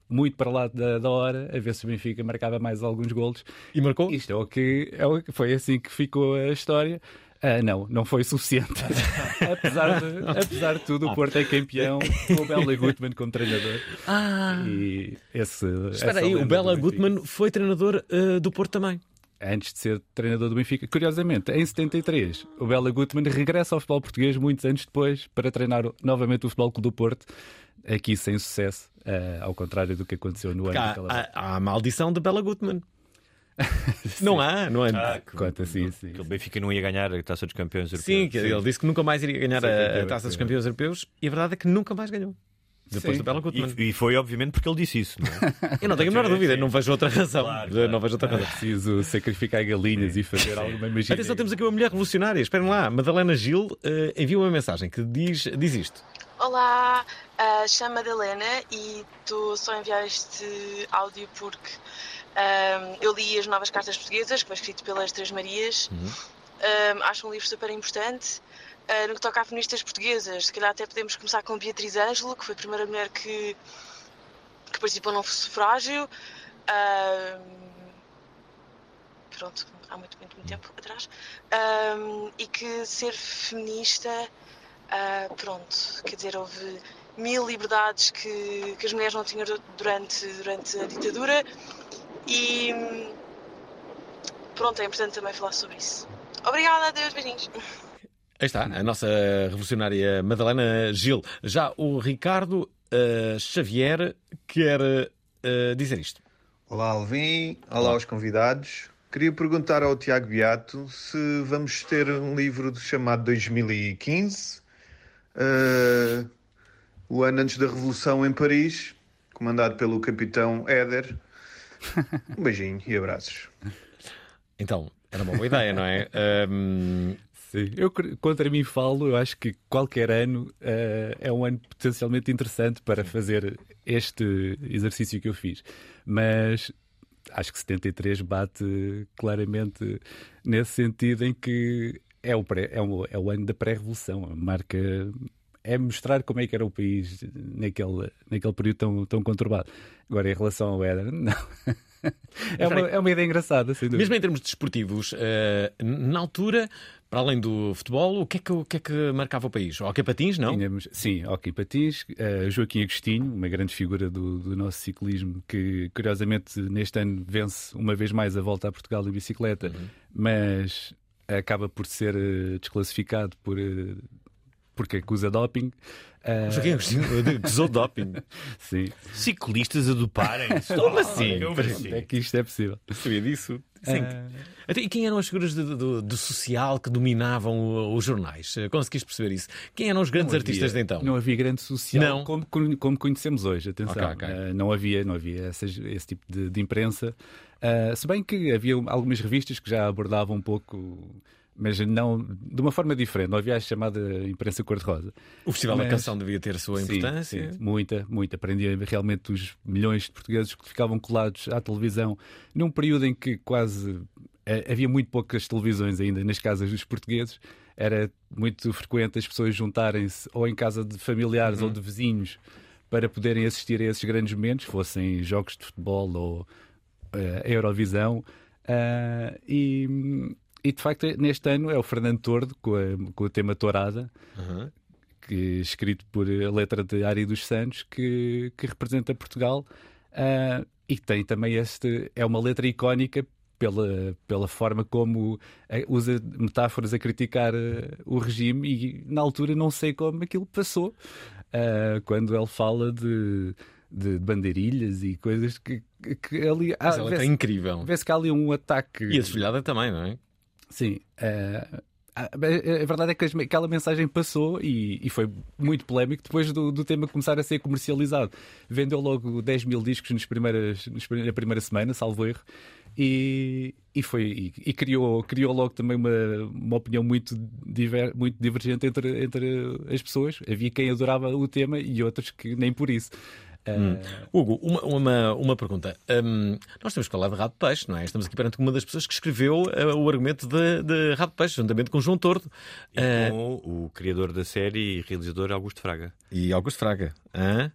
muito para lá da, da hora, a ver se o Benfica marcava mais alguns golos. E marcou? Isto é o que, é o que foi assim que ficou a história. Ah, não, não foi suficiente. apesar, de, apesar de tudo, o Porto é campeão com o Bela Gutmann como treinador. Ah. E esse, Espera aí, o Bela. Gutmann foi treinador uh, do Porto também. antes de ser treinador do Benfica. Curiosamente, em 73, o Bela Gutmann regressa ao futebol português muitos anos depois para treinar novamente o Futebol Clube do Porto, aqui sem sucesso, eh, ao contrário do que aconteceu no ano Há, daquela há- há a maldição de Bela Gutmann. não há, não é? Ah, que- Conta, sim, sim. Que o Benfica não ia ganhar a taça dos campeões europeus. Sim, que ele disse que nunca mais iria ganhar Sim, a, sim, a taça dos sim. campeões europeus e a verdade é que nunca mais ganhou. Depois Sim. do Bela Gutmann. E, e foi obviamente porque ele disse isso, não é? Eu não tenho a menor dúvida, não vejo outra razão. Claro, claro. Não vejo outra É razão. preciso sacrificar galinhas e fazer alguma magia. Atenção, temos aqui uma mulher revolucionária. Esperem lá, Madalena Gil eh, envia uma mensagem que diz, diz isto. Olá, uh, chamo Madalena e estou só a enviar este áudio porque ahm, eu li as novas cartas portuguesas, que foi escrito pelas Três Marias. Ahm, acho um livro super importante. Ah, no que toca a feministas portuguesas, se calhar até podemos começar com Beatriz Ângelo, que foi a primeira mulher que, que participou num sufrágio. Pronto, há muito, muito, muito tempo atrás. E que ser feminista ah, pronto, quer dizer, houve mil liberdades que, que as mulheres não tinham durante, durante a ditadura e hum, pronto, é importante também falar sobre isso. Obrigada, adeus, beijinhos. Aí está, a nossa revolucionária Madalena Gil. Já o Ricardo eh, Xavier quer eh, dizer isto. Olá, Alvin. Olá aos convidados. Queria perguntar ao Tiago Beato se vamos ter um livro chamado 2015, eh, o ano antes da Revolução em Paris, comandado pelo capitão Éder. Um beijinho e abraços. Então, era uma boa ideia, não é? Ahm, Sim. Eu, contra mim falo, eu acho que qualquer ano eh, é um ano potencialmente interessante para fazer este exercício que eu fiz. Mas acho que 73 bate claramente nesse sentido em que é o, pré- é o, é o ano da pré-revolução. A marca é mostrar como é que era o país naquele, naquele período tão, tão conturbado. Agora, em relação ao Éder, não. É uma, é uma ideia engraçada, sem dúvida. Mesmo em termos desportivos, eh, na altura, para além do futebol, o que é que, o que, é que marcava o país? Hockey patins, não? Tínhamos, sim, Hockey Patins, eh, Joaquim Agostinho, uma grande figura do, do nosso ciclismo, que curiosamente neste ano vence uma vez mais a volta a Portugal em bicicleta, mas acaba por ser eh, desclassificado por, porque acusa doping. Eh, Joaquim Agostinho acusou doping. Sim. Ciclistas a doparem-se. Como assim? Como assim? É que isto é possível. Sabia disso? Sim. Então, e quem eram as figuras do, do- do social que dominavam os jornais? Eh, Conseguiste perceber isso? Quem eram os grandes Não artistas havia- de então? Não havia grande social Não. Como, como conhecemos hoje, atenção. Ok, ok. Eh, não havia, não havia essas- esse tipo de, de imprensa. Eh, se bem que havia algumas revistas que já abordavam um pouco, mas não de uma forma diferente. Não havia a chamada imprensa cor-de-rosa. O Festival da Mas- Canção devia ter a sua Sim, importância. sim, muita, muita. Aprendia realmente os milhões de portugueses que ficavam colados à televisão num período em que quase eh, havia muito poucas televisões ainda nas casas dos portugueses. Era muito frequente as pessoas juntarem-se ou em casa de familiares Uhum. ou de vizinhos para poderem assistir a esses grandes momentos, fossem jogos de futebol ou a Eurovisão. Ah, e, e de facto, neste ano é o Fernando Tordo com, a- com o tema Tourada Uhum. que, escrito por a letra de Ari dos Santos, que, que representa Portugal ah, e tem também este. É uma letra icónica pela, pela forma como eh, usa metáforas a criticar eh, o regime, e na altura não sei como aquilo passou, ah, quando ele fala de. De bandeirilhas e coisas que, que- ali. Mas ah, ela é vê-se- incrível. Vê-se que há ali um ataque. E a desfilhada também, não é? Sim. eh, a, a verdade é que aquela mensagem passou e, e foi muito polémico depois do, do tema começar a ser comercializado. Vendeu logo 10 mil discos nos primeiras, prim- na primeira semana, salvo erro, e, e, foi, e, e criou, criou logo também uma, uma opinião muito, diver, muito divergente entre, entre as pessoas. Havia quem adorava o tema e outros que nem por isso. Eh, Hum. Hugo, uma, uma, uma pergunta. Hum, nós temos que falar de Rabo de Peixe, não é? Estamos aqui perante uma das pessoas que escreveu eh, o argumento de, de Rabo de Peixe, juntamente com João Tordo. E Eh, com o criador da série e realizador Augusto Fraga. E Augusto Fraga. Hã?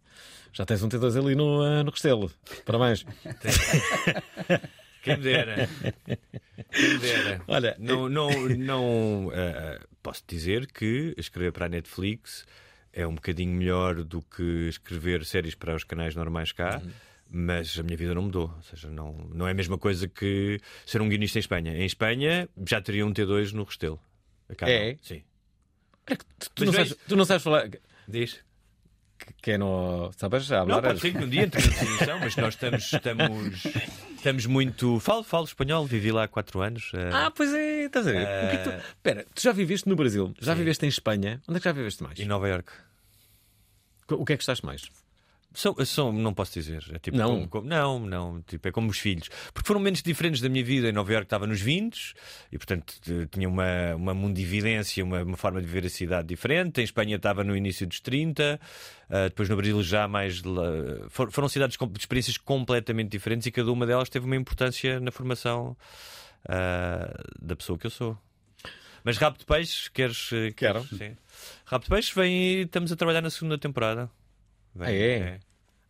Já tens um T2 ali no, eh, no Restelo. Parabéns. Quem me dera. Quem me dera. Olha, não, não, não posso dizer que escrever para a Netflix é um bocadinho melhor do que escrever séries para os canais normais cá, mas a minha vida não mudou. Ou seja, não, não é a mesma coisa que ser um guionista em Espanha. Em Espanha já teria um T2 no Restelo. Acaba. É? Sim. Tu não, sabes, tu não sabes falar. Diz. Que, é no. Sabes? Não, Hablar. pode ser que um dia entre na definição, mas nós estamos, estamos, estamos muito. Falo, falo espanhol, vivi lá há 4 anos. eh, Ah, pois é, estás a ver? É tu... Eh, Espera, tu já viveste no Brasil, já Sim. viveste em Espanha, onde é que já viveste mais? Em Nova Iorque. O que é que estás mais? São, são, não posso dizer. É tipo Não? como- como- não, não. Tipo, é como os filhos. Porque foram momentos diferentes da minha vida. Em Nova Iorque estava nos 20 e, portanto, tinha uma, uma mundividência, uma, uma forma de viver a cidade diferente. Em Espanha estava no início dos 30. ah, depois no Brasil já mais. de lá- for- foram cidades de experiências completamente diferentes e cada uma delas teve uma importância na formação ah, da pessoa que eu sou. Mas Rabo de Peixe, queres. eh, Quero. Sim. Rabo de Peixe vem e estamos a trabalhar na segunda temporada. Vem, Ah, é?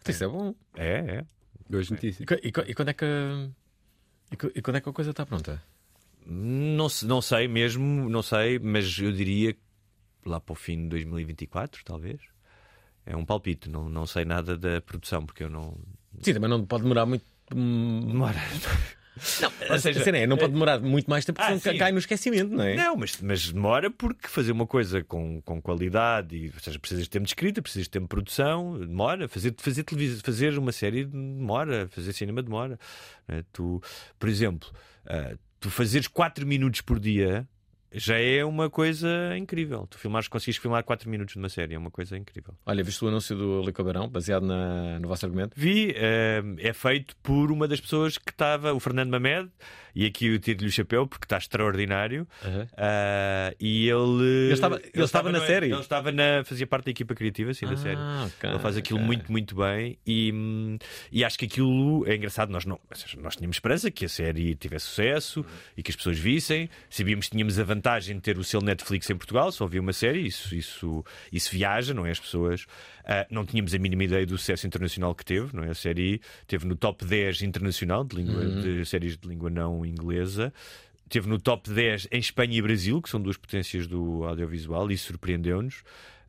Isso é bom. É, é. Boas notícias. E, e e quando é que. E, e quando é que a coisa está pronta? Não, não sei mesmo, não sei, mas eu diria lá para o fim de 2024, talvez. É um palpite, não, não sei nada da produção, porque eu não. Sim, também não pode demorar muito. Demora. Não, Ou a seja, cena é, não pode demorar muito mais tempo porque Ah, senão sim. cai no esquecimento, não é? Não, mas, mas demora porque fazer uma coisa com, com qualidade, e, ou seja, precisas de tempo de escrita, precisas de tempo de produção, demora. Fazer, fazer, televisão, fazer uma série demora, fazer cinema demora. é? Tu, por exemplo, ah, tu fazeres 4 minutos por dia já é uma coisa incrível. Tu filmares, conseguires filmar 4 minutos numa série, é uma coisa incrível. Olha, viste o anúncio do Licobarão, baseado na, no vosso argumento? Vi, eh, é feito por uma das pessoas que estava, o Fernando Mamed, e aqui eu tiro-lhe o chapéu porque está extraordinário. Ah, e ele. Ele estava- ele estava na no- série? Ele estava na. fazia parte da equipa criativa, sim, da Ah, série. ok, ele faz aquilo ok. muito, muito bem. E, hum, e acho que aquilo é engraçado. Nós, não, nós tínhamos esperança que a série tivesse sucesso e que as pessoas vissem. Sabíamos que tínhamos a vantagem de ter o selo Netflix em Portugal, só havia uma série, isso, isso, isso viaja, não é? As pessoas. Ah, não tínhamos a mínima ideia do sucesso internacional que teve, não é? A série teve no top 10 internacional de, língua, Uhum. de séries de língua não inglesa. Teve no top 10 em Espanha e Brasil, que são duas potências do audiovisual, e surpreendeu-nos.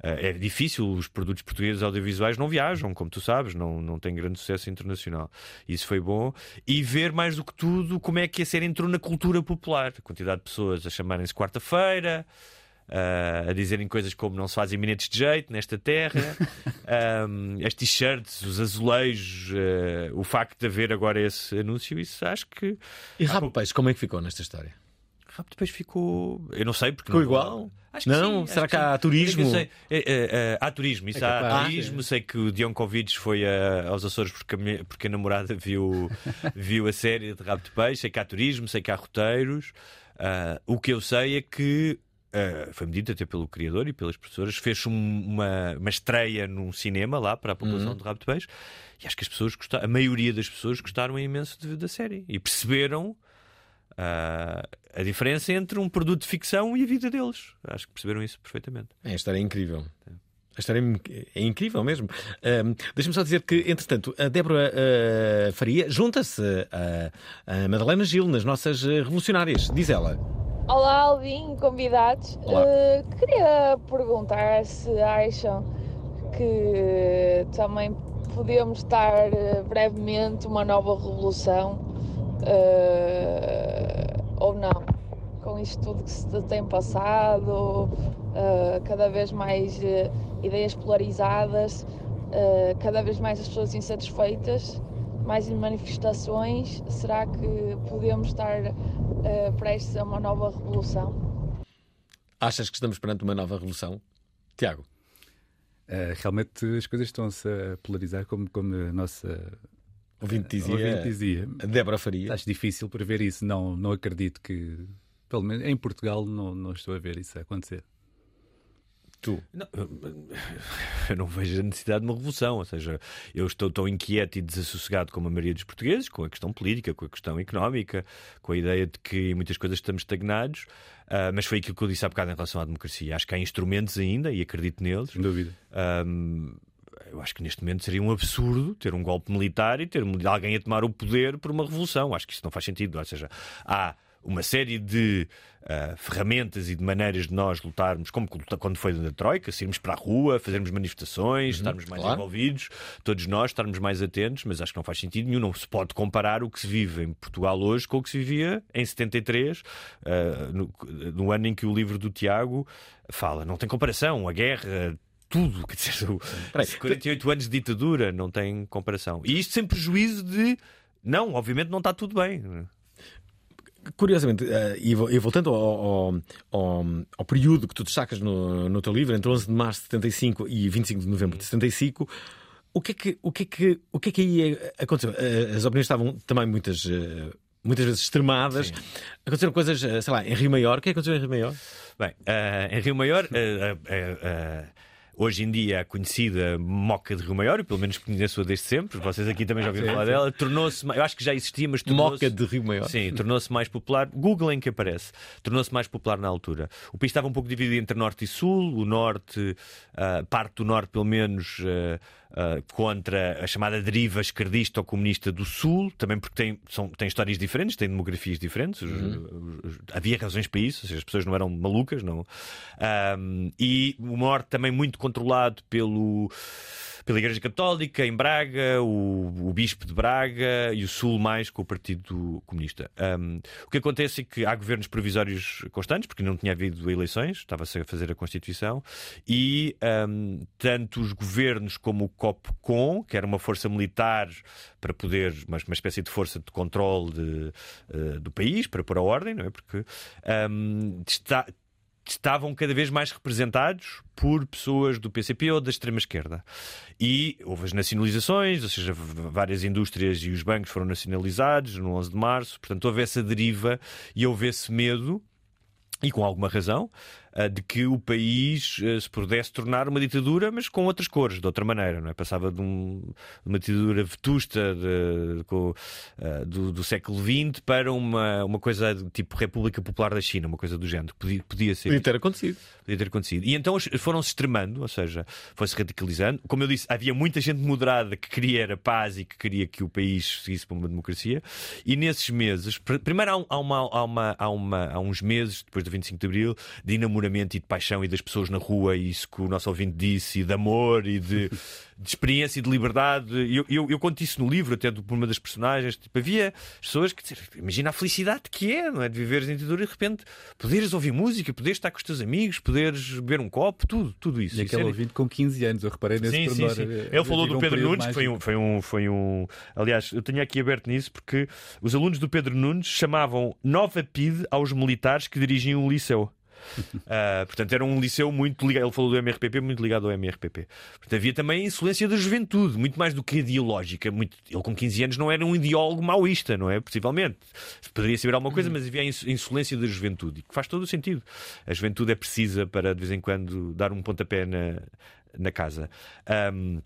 Ah, é difícil, os produtos portugueses audiovisuais não viajam, como tu sabes, não, não têm grande sucesso internacional. Isso foi bom. E ver mais do que tudo como é que a série entrou na cultura popular. A quantidade de pessoas a chamarem-se quarta-feira. Ah, a dizerem coisas como não se faz eminentes de jeito nesta terra, Ahm, as t-shirts, os azulejos, ah, o facto de haver agora esse anúncio, isso acho que. E Rabo de Peixe, como é que ficou nesta história? Rabo de Peixe ficou. Eu não sei porque. Ficou não- igual? Acho que Não? sim, Será acho que há sim. turismo? Sei- é, é, é, há turismo, isso É há capaz. turismo. Sei que o Dionkovic foi a- aos Açores porque a, minha- porque a namorada viu, viu a série de Rabo de Peixe. Sei que há turismo, sei que há roteiros. Ah, o que eu sei é que. Ah, foi medido até pelo criador e pelas professoras. Fez um- uma, uma estreia num cinema lá para a população Uhum. de Rabo de Peixe. E acho que as pessoas gostaram, a maioria das pessoas gostaram imenso de- da série e perceberam ah, a diferença entre um produto de ficção e a vida deles. Acho que perceberam isso perfeitamente. É, a história é incrível. A história é incrível mesmo. Ahm, Deixa-me só dizer que, entretanto, a Débora ah, Faria junta-se a, a Madalena Gil nas nossas ah, revolucionárias. Diz ela. Olá, Alvin, convidados. Olá. Eh, queria perguntar se acham que também podemos estar eh, brevemente uma nova revolução eh, ou não. Com isto tudo que se tem passado, eh, cada vez mais ideias polarizadas, cada vez mais as pessoas insatisfeitas, mais manifestações. Será que podemos estar eh, prestes a uma nova revolução? Achas que estamos perante uma nova revolução? Tiago. Eh, realmente as coisas estão-se a polarizar, como, como a nossa Ouvinte dizia, ouvinte dizia. a Débora Faria. Acho difícil prever isso. Não, não acredito que, pelo menos em Portugal, não, não estou a ver isso acontecer. Tu? Não, eu- não vejo a necessidade de uma revolução. Ou seja, eu estou tão inquieto e desassossegado como a maioria dos portugueses, com a questão política, com a questão económica, com a ideia de que em muitas coisas estamos estagnados. Ah, mas foi aquilo que eu disse há bocado em relação à democracia. Acho que há instrumentos ainda e acredito neles. Sem dúvida. Ahm, eu acho que neste momento seria um absurdo ter um golpe militar e ter alguém a tomar o poder por uma revolução. Acho que isso não faz sentido. Ou seja, há uma série de ah, ferramentas e de maneiras de nós lutarmos, como quando foi da Troika, sairmos para a rua, fazermos manifestações, estarmos mais claro. envolvidos, todos nós estarmos mais atentos, mas acho que não faz sentido nenhum. Não se pode comparar o que se vive em Portugal hoje com o que se vivia em 73, ah, no, no ano em que o livro do Tiago fala. Não tem comparação. A guerra, tudo. Quer dizer, o- 48 anos de ditadura não tem comparação. E isto sem prejuízo de. Não, obviamente não está tudo bem. Curiosamente, eh, e vo- voltando ao, ao, ao- período que tu destacas no, no teu livro, entre 11 de março de 75 e 25 de novembro de 75, o que é que, o que, é que, o que, é que aí aconteceu? Eh, As opiniões estavam também muitas, eh, muitas vezes extremadas. Aconteceram coisas, sei lá, em Rio Maior. O que é que aconteceu em Rio Maior? Bem, eh, em Rio Maior, eh, eh, hoje em dia a conhecida Moca de Rio Maior, eu pelo menos conheço-a desde sempre, vocês aqui também já ouviram falar dela, tornou-se, eu acho que já existia, mas tornou-se... Moca de Rio Maior. Sim, tornou-se mais popular. Googlem que aparece. Tornou-se mais popular na altura. O país estava um pouco dividido entre norte e sul. O norte, ah, parte do norte, pelo menos, ah, ah, contra a chamada deriva esquerdista ou comunista do sul, também porque tem, são, tem histórias diferentes, tem demografias diferentes. Os- Uhum. os- havia razões para isso, ou seja, as pessoas não eram malucas, não. Ahm, e o norte também muito controlado pelo pela Igreja Católica em Braga, o, o Bispo de Braga e o Sul mais com o Partido Comunista. Um, o que acontece é que há governos provisórios constantes, porque não tinha havido eleições, estava-se a fazer a Constituição, e um, tanto os governos como o COPCOM, que era uma força militar para poder, uma, uma espécie de força de controle de, eh, do país, para pôr a ordem, não é? Porque um, está, estavam cada vez mais representados por pessoas do PCP ou da extrema-esquerda. E houve as nacionalizações, ou seja, várias indústrias e os bancos foram nacionalizados no 11 de março, portanto houve essa deriva e houve esse medo. E com alguma razão, de que o país ah, se pudesse tornar uma ditadura, mas com outras cores, de outra maneira, não é? Passava de, um- de uma ditadura vetusta de- com, ah, do, do século XX para uma, uma coisa de tipo República Popular da China, uma coisa do género. Podia, podia ser. Podia ter acontecido. Podia ter acontecido. E então foram-se extremando, ou seja, foi-se radicalizando. Como eu disse, havia muita gente moderada que queria era paz e que queria que o país seguisse para uma democracia. E nesses meses, pr- primeiro há, um- uma, há, uma, há, uma, há uns meses, depois do 25 de Abril, de e de paixão e das pessoas na rua, e isso que o nosso ouvinte disse, e de amor e de, de experiência e de liberdade. Eu, eu, eu conto isso no livro, até por uma das personagens. Tipo, havia pessoas que dizer, imagina a felicidade que é, não é? De viveres em ditadura e de repente poderes ouvir música, poderes estar com os teus amigos, poderes beber um copo, tudo, tudo isso. E aquele ouvinte com 15 anos, eu reparei nesse Sim, sim, sim. Eh, Ele falou do um Pedro período Nunes, que foi um, foi, um, foi um. Aliás, eu tenho aqui aberto nisso porque os alunos do Pedro Nunes chamavam Nova PID aos militares que dirigiam o liceu. Ah, portanto, era um liceu muito ligado. Ele falou do MRPP, muito ligado ao MRPP. Portanto, havia também a influência da juventude, muito mais do que ideológica. Muito... Ele, com 15 anos, não era um ideólogo maoísta, não é? Possivelmente. Poderia saber alguma coisa, mas havia a ins- insolência da juventude, e que faz todo o sentido. A juventude é precisa para, de vez em quando, dar um pontapé na, na casa. Ahm,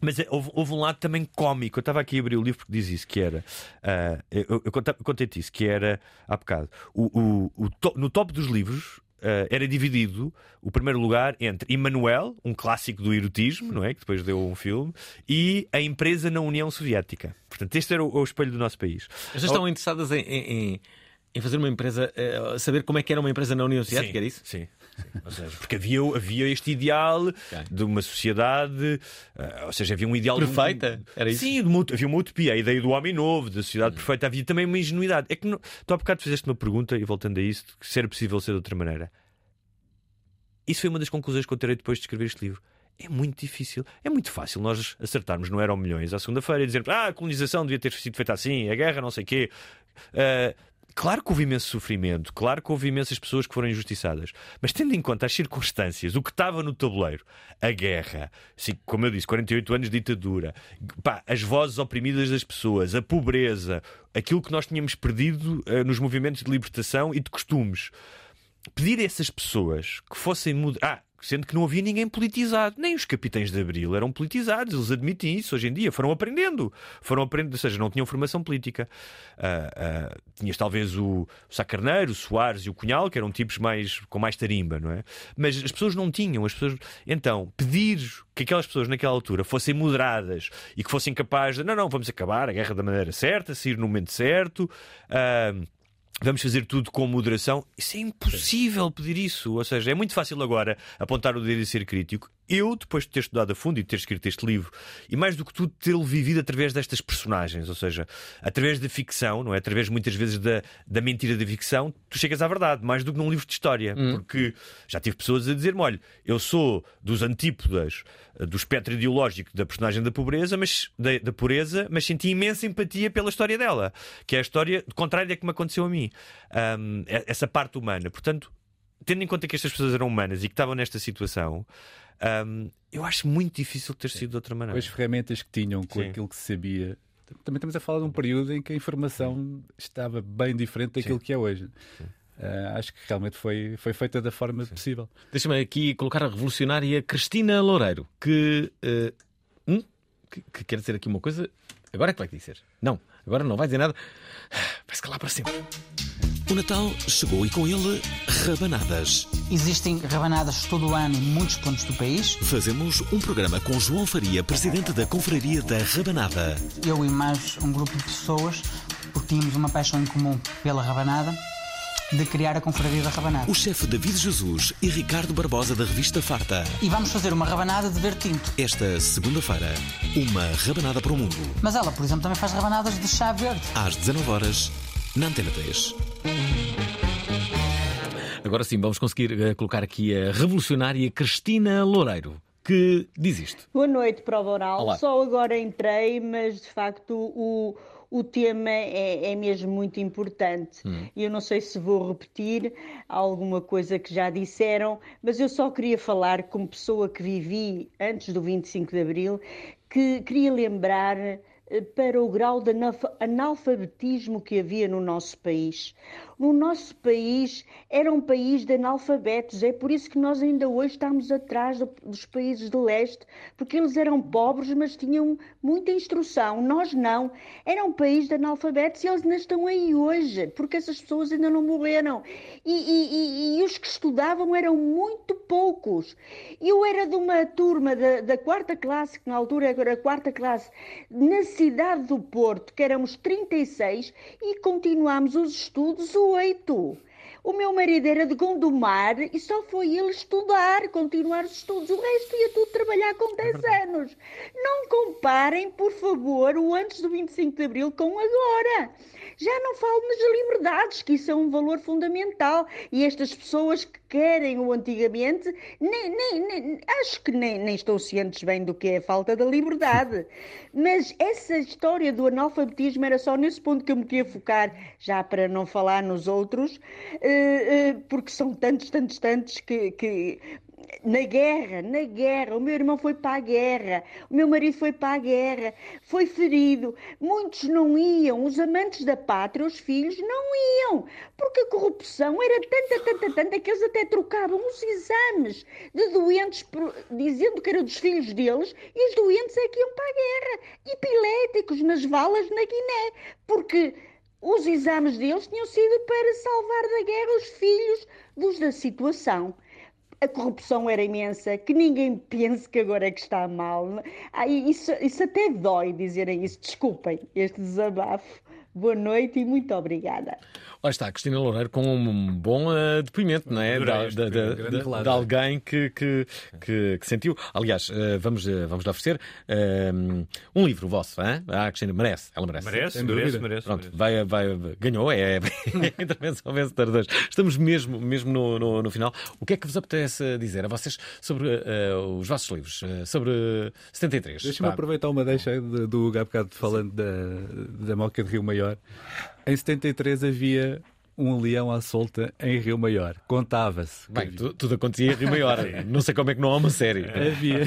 mas é, houve, houve um lado também cómico. Eu estava aqui a abrir o livro porque diz isso: que era. ah, eu eu conta- contei-te isso, que era há bocado. O, o- o to- no top dos livros. Ah, era dividido o primeiro lugar entre Emanuel, um clássico do erotismo, não é? Que depois deu um filme, e a empresa na União Soviética. Portanto, este era o, o espelho do nosso país. As pessoas estavam interessadas em, em, em- fazer uma empresa, eh, saber como é que era uma empresa na União Soviética, Sim, era isso? Sim. Seja, porque havia, havia este ideal de uma sociedade, eh, ou seja, havia um ideal de Perfeita? Era isso? Sim, de uma, havia uma utopia, a ideia do homem novo, da sociedade perfeita. Havia também uma ingenuidade. É que não, tu há bocado fizeste uma pergunta, e voltando a isso, que se era possível ser de outra maneira. Isso foi uma das conclusões que eu terei depois de escrever este livro. É muito difícil, é muito fácil nós acertarmos no Eram Milhões à segunda-feira e dizermos ah, a colonização devia ter sido feita assim, a guerra, não sei o quê. Ah, Claro que houve imenso sofrimento, claro que houve imensas pessoas que foram injustiçadas, mas tendo em conta as circunstâncias, o que estava no tabuleiro, a guerra, como eu disse, 48 anos de ditadura, pá, as vozes oprimidas das pessoas, a pobreza, aquilo que nós tínhamos perdido eh, nos movimentos de libertação e de costumes, pedir a essas pessoas que fossem mudar. Ah, sendo que não havia ninguém politizado, nem os capitães de Abril eram politizados, eles admitem isso hoje em dia, foram aprendendo, foram aprendendo, ou seja, não tinham formação política. Ah, ah, tinhas talvez o Sá Carneiro, o Soares e o Cunhal, que eram tipos mais com mais tarimba, não é? Mas as pessoas não tinham, as pessoas. Então, pedir que aquelas pessoas naquela altura fossem moderadas e que fossem capazes de não, não, vamos acabar a guerra da maneira certa, sair no momento certo. ah, vamos fazer tudo com moderação. Isso é impossível pedir isso. Ou seja, é muito fácil agora apontar o dedo e ser crítico. Eu, depois de ter estudado a fundo e de ter escrito este livro, e mais do que tudo, tê-lo vivido através destas personagens, ou seja, através da ficção, não é? Através muitas vezes da, da mentira da ficção, tu chegas à verdade, mais do que num livro de história. Porque já tive pessoas a dizer-me: olha, eu sou dos antípodas do espectro ideológico da personagem da pobreza, mas da, da pureza, mas senti imensa empatia pela história dela, que é a história contrária que me aconteceu a mim. É- essa parte humana. Portanto, tendo em conta que estas pessoas eram humanas e que estavam nesta situação, ahm, eu acho muito difícil ter sido de outra maneira. Com as ferramentas que tinham, com Sim. aquilo que se sabia. Também estamos a falar de um período em que a informação estava bem diferente daquilo que é hoje. Ah, acho que realmente foi, foi feita da forma possível. Deixa-me aqui colocar a revolucionária Cristina Loureiro, que, eh, hum, que, que quer dizer aqui uma coisa. Agora é que vai dizer. Não, agora não vai dizer nada. Vai-se calar para sempre. O Natal chegou e com ele rabanadas. Existem rabanadas todo o ano em muitos pontos do país. Fazemos um programa com João Faria, presidente da Confraria da Rabanada. Eu e mais um grupo de pessoas, porque tínhamos uma paixão em comum pela rabanada, de criar a Confraria da Rabanada. O chefe David Jesus e Ricardo Barbosa da revista Farta. E vamos fazer uma rabanada de ver tinto. Esta segunda-feira, uma rabanada para o mundo. Mas ela, por exemplo, também faz rabanadas de chá verde. Às 19 horas na Antena 3. Agora sim, vamos conseguir eh, colocar aqui a revolucionária Cristina Loureiro, que diz isto. Boa noite, Prova Oral. Olá. Só agora entrei, mas de facto o, o tema é, é mesmo muito importante. Hum. E Eu não sei se vou repetir alguma coisa que já disseram, mas eu só queria falar como pessoa que vivi antes do 25 de Abril, que queria lembrar para o grau de analfa- analfabetismo que havia no nosso país. No nosso país era um país de analfabetos, é por isso que nós ainda hoje estamos atrás do- dos países do leste, porque eles eram pobres, mas tinham muita instrução. Nós não. Era um país de analfabetos e eles ainda estão aí hoje, porque essas pessoas ainda não morreram. E, e- e- e os que estudavam eram muito poucos. Eu era de uma turma da, da quarta classe, que na altura era a quarta classe, na cidade do Porto, que éramos 36, e continuámos os estudos oito. O meu marido era de Gondomar e só foi ele estudar, continuar os estudos. O resto ia tudo trabalhar com 10 anos. Não comparem, por favor, o antes do 25 de Abril com agora. Já não falo nas liberdades, que isso é um valor fundamental. E estas pessoas que querem o antigamente, nem, nem- nem- acho que nem, nem estão cientes bem do que é a falta da liberdade. Mas essa história do analfabetismo era só nesse ponto que eu me queria focar, já para não falar nos outros, eh, eh, porque são tantos, tantos, tantos que- que na guerra, na guerra, o meu irmão foi para a guerra, o meu marido foi para a guerra, foi ferido. Muitos não iam, os amantes da pátria, os filhos, não iam, porque a corrupção era tanta, tanta, tanta que eles até trocavam os exames de doentes dizendo que era dos filhos deles e os doentes é que iam para a guerra, epiléticos nas valas na Guiné, porque os exames deles tinham sido para salvar da guerra os filhos dos da situação. A corrupção era imensa, que ninguém pense que agora é que está mal. Ai, isso, isso até dói dizerem isso. Desculpem este desabafo. Boa noite e muito obrigada. Lá está, a Cristina Loureiro com um bom eh, depoimento, não é? Da- da- da- de alguém que, que, que, que sentiu. Aliás, eh, vamos, eh, vamos lhe oferecer um livro vosso, hein? Ah, a Cristina merece, ela merece. Merece, Sem merece, merece, Pronto, merece. Vai, vai, ganhou, é, é intervenção vencedora de hoje. Estamos mesmo, mesmo no, no, no final. O que é que vos apetece dizer a vocês sobre os vossos livros? sobre 73? Deixa-me aproveitar uma deixa de- do há bocado falando da, da Moca de Rio Maior. Em 73 havia um leão à solta em Rio Maior. Contava-se. Bem, tu- tudo acontecia em Rio Maior. Não sei como é que não há uma série. Havia.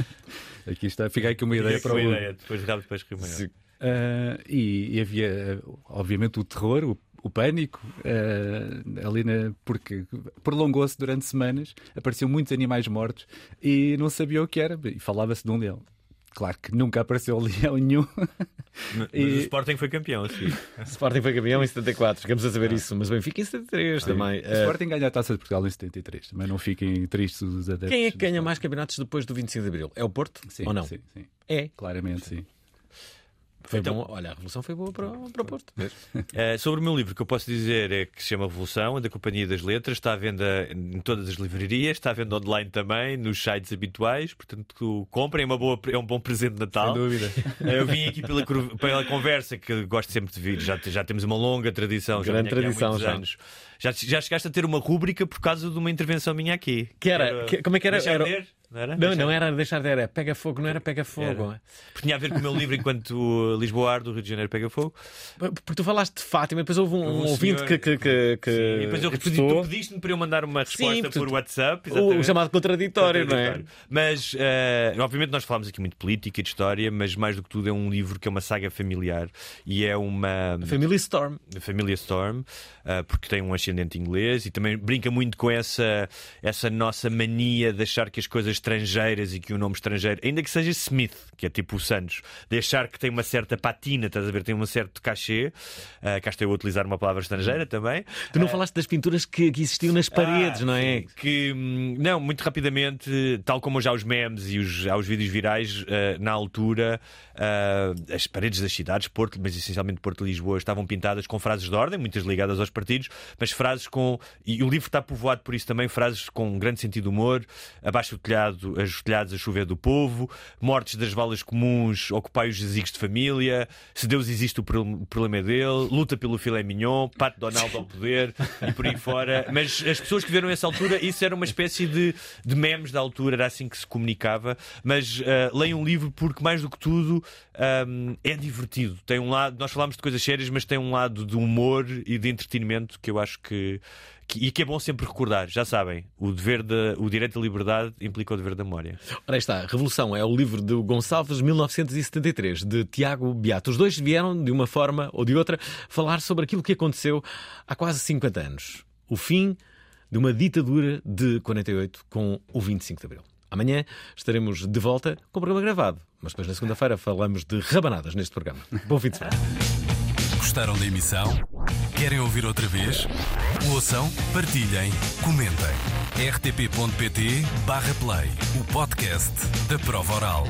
Aqui está, fica aqui uma ideia para o uma ideia, depois rápido, depois Rio Maior. Ah, e, e havia, obviamente, o terror, o, o pânico, ah, ali na, porque prolongou-se durante semanas, apareciam muitos animais mortos e não sabia o que era, e falava-se de um leão. Claro que nunca apareceu leão nenhum. Mas E- o Sporting foi campeão seguir. Sporting foi campeão em 74, chegamos a saber isso, mas o Benfica em 73 Sim. também. O Sporting ganha a taça de Portugal em 73. Também não fiquem tristes os adeptos. Quem é que ganha mais campeonatos depois do 25 de Abril? É o Porto Sim, ou não? sim, sim. É. Claramente, sim. Foi bom. Olha, a revolução foi boa para, o- para o Porto. Eh, sobre o meu livro, o que eu posso dizer é que se chama Revolução, é da Companhia das Letras, está à venda em todas as livrarias, está à venda online também, nos sites habituais, portanto comprem, é, uma boa, é um bom presente de Natal. Sem dúvida. Eh, Eu vim aqui pela, pela conversa, que gosto sempre de vir, já, já temos uma longa tradição, já Grande tradição, já. anos. Já, já chegaste a ter uma rúbrica por causa de uma intervenção minha aqui. Que era, que- como é que era? Era- ler? Não era? Não, Deixar não era deixar de era pega fogo, não era pega fogo. Era. Porque tinha a ver com o meu livro enquanto Lisboa do Rio de Janeiro pega fogo. Porque tu falaste de Fátima, depois houve um, um Um ouvinte senhor- que, que, que, que Sim, e depois eu tu pediste-me para eu mandar uma resposta Sim, por portanto, WhatsApp. o chamado contraditório, não é? Mas, eh, obviamente, nós falámos aqui muito de política e de história, mas mais do que tudo é um livro que é uma saga familiar e é uma. A família Storm. A família Storm, eh, porque tem um ascendente inglês e também brinca muito com essa, essa nossa mania de achar que as coisas estrangeiras e que o nome estrangeiro, ainda que seja Smith, que é tipo o Santos, de achar que tem uma certa patina, estás a ver? Tem um certo cachê. Uh, cá estou eu a utilizar uma palavra estrangeira também. Tu não falaste das pinturas que, que existiam nas paredes, Ah, não é? Que, hum, não, muito rapidamente, tal como já os memes e os, há os vídeos virais, eh, na altura, as paredes das cidades, Porto, mas essencialmente Porto e Lisboa, estavam pintadas com frases de ordem, muitas ligadas aos partidos, mas frases com. E o livro está povoado por isso também, frases com um grande sentido de humor, abaixo do telhado, os telhados a chover do povo, mortes das valas comuns, ocupai os jazigos de família, se Deus existe, o pro- o problema é dele, luta pelo filé mignon, Pato Donald ao poder e por aí fora. Mas as pessoas que viram essa altura, isso era uma espécie de, de memes da altura, era assim que se comunicava. Mas ah, leiam um livro porque, mais do que tudo, ahm, é divertido. Tem um lado, nós falámos de coisas sérias, mas tem um lado de humor e de entretenimento que eu acho que. Que- e que é bom sempre recordar, já sabem, o, dever de, o direito à liberdade implica o dever da memória. Ora aí está, Revolução é o livro de Gonçalves 1973, de Tiago Beato. Os dois vieram, de uma forma ou de outra, falar sobre aquilo que aconteceu há quase 50 anos. O fim de uma ditadura de 48 com o 25 de Abril. Amanhã estaremos de volta com o programa gravado, mas depois na segunda-feira falamos de rabanadas neste programa. Bom fim de semana. Gostaram da emissão? Querem ouvir outra vez? Ouçam, partilhem, comentem. rtp.pt/play o podcast da prova oral.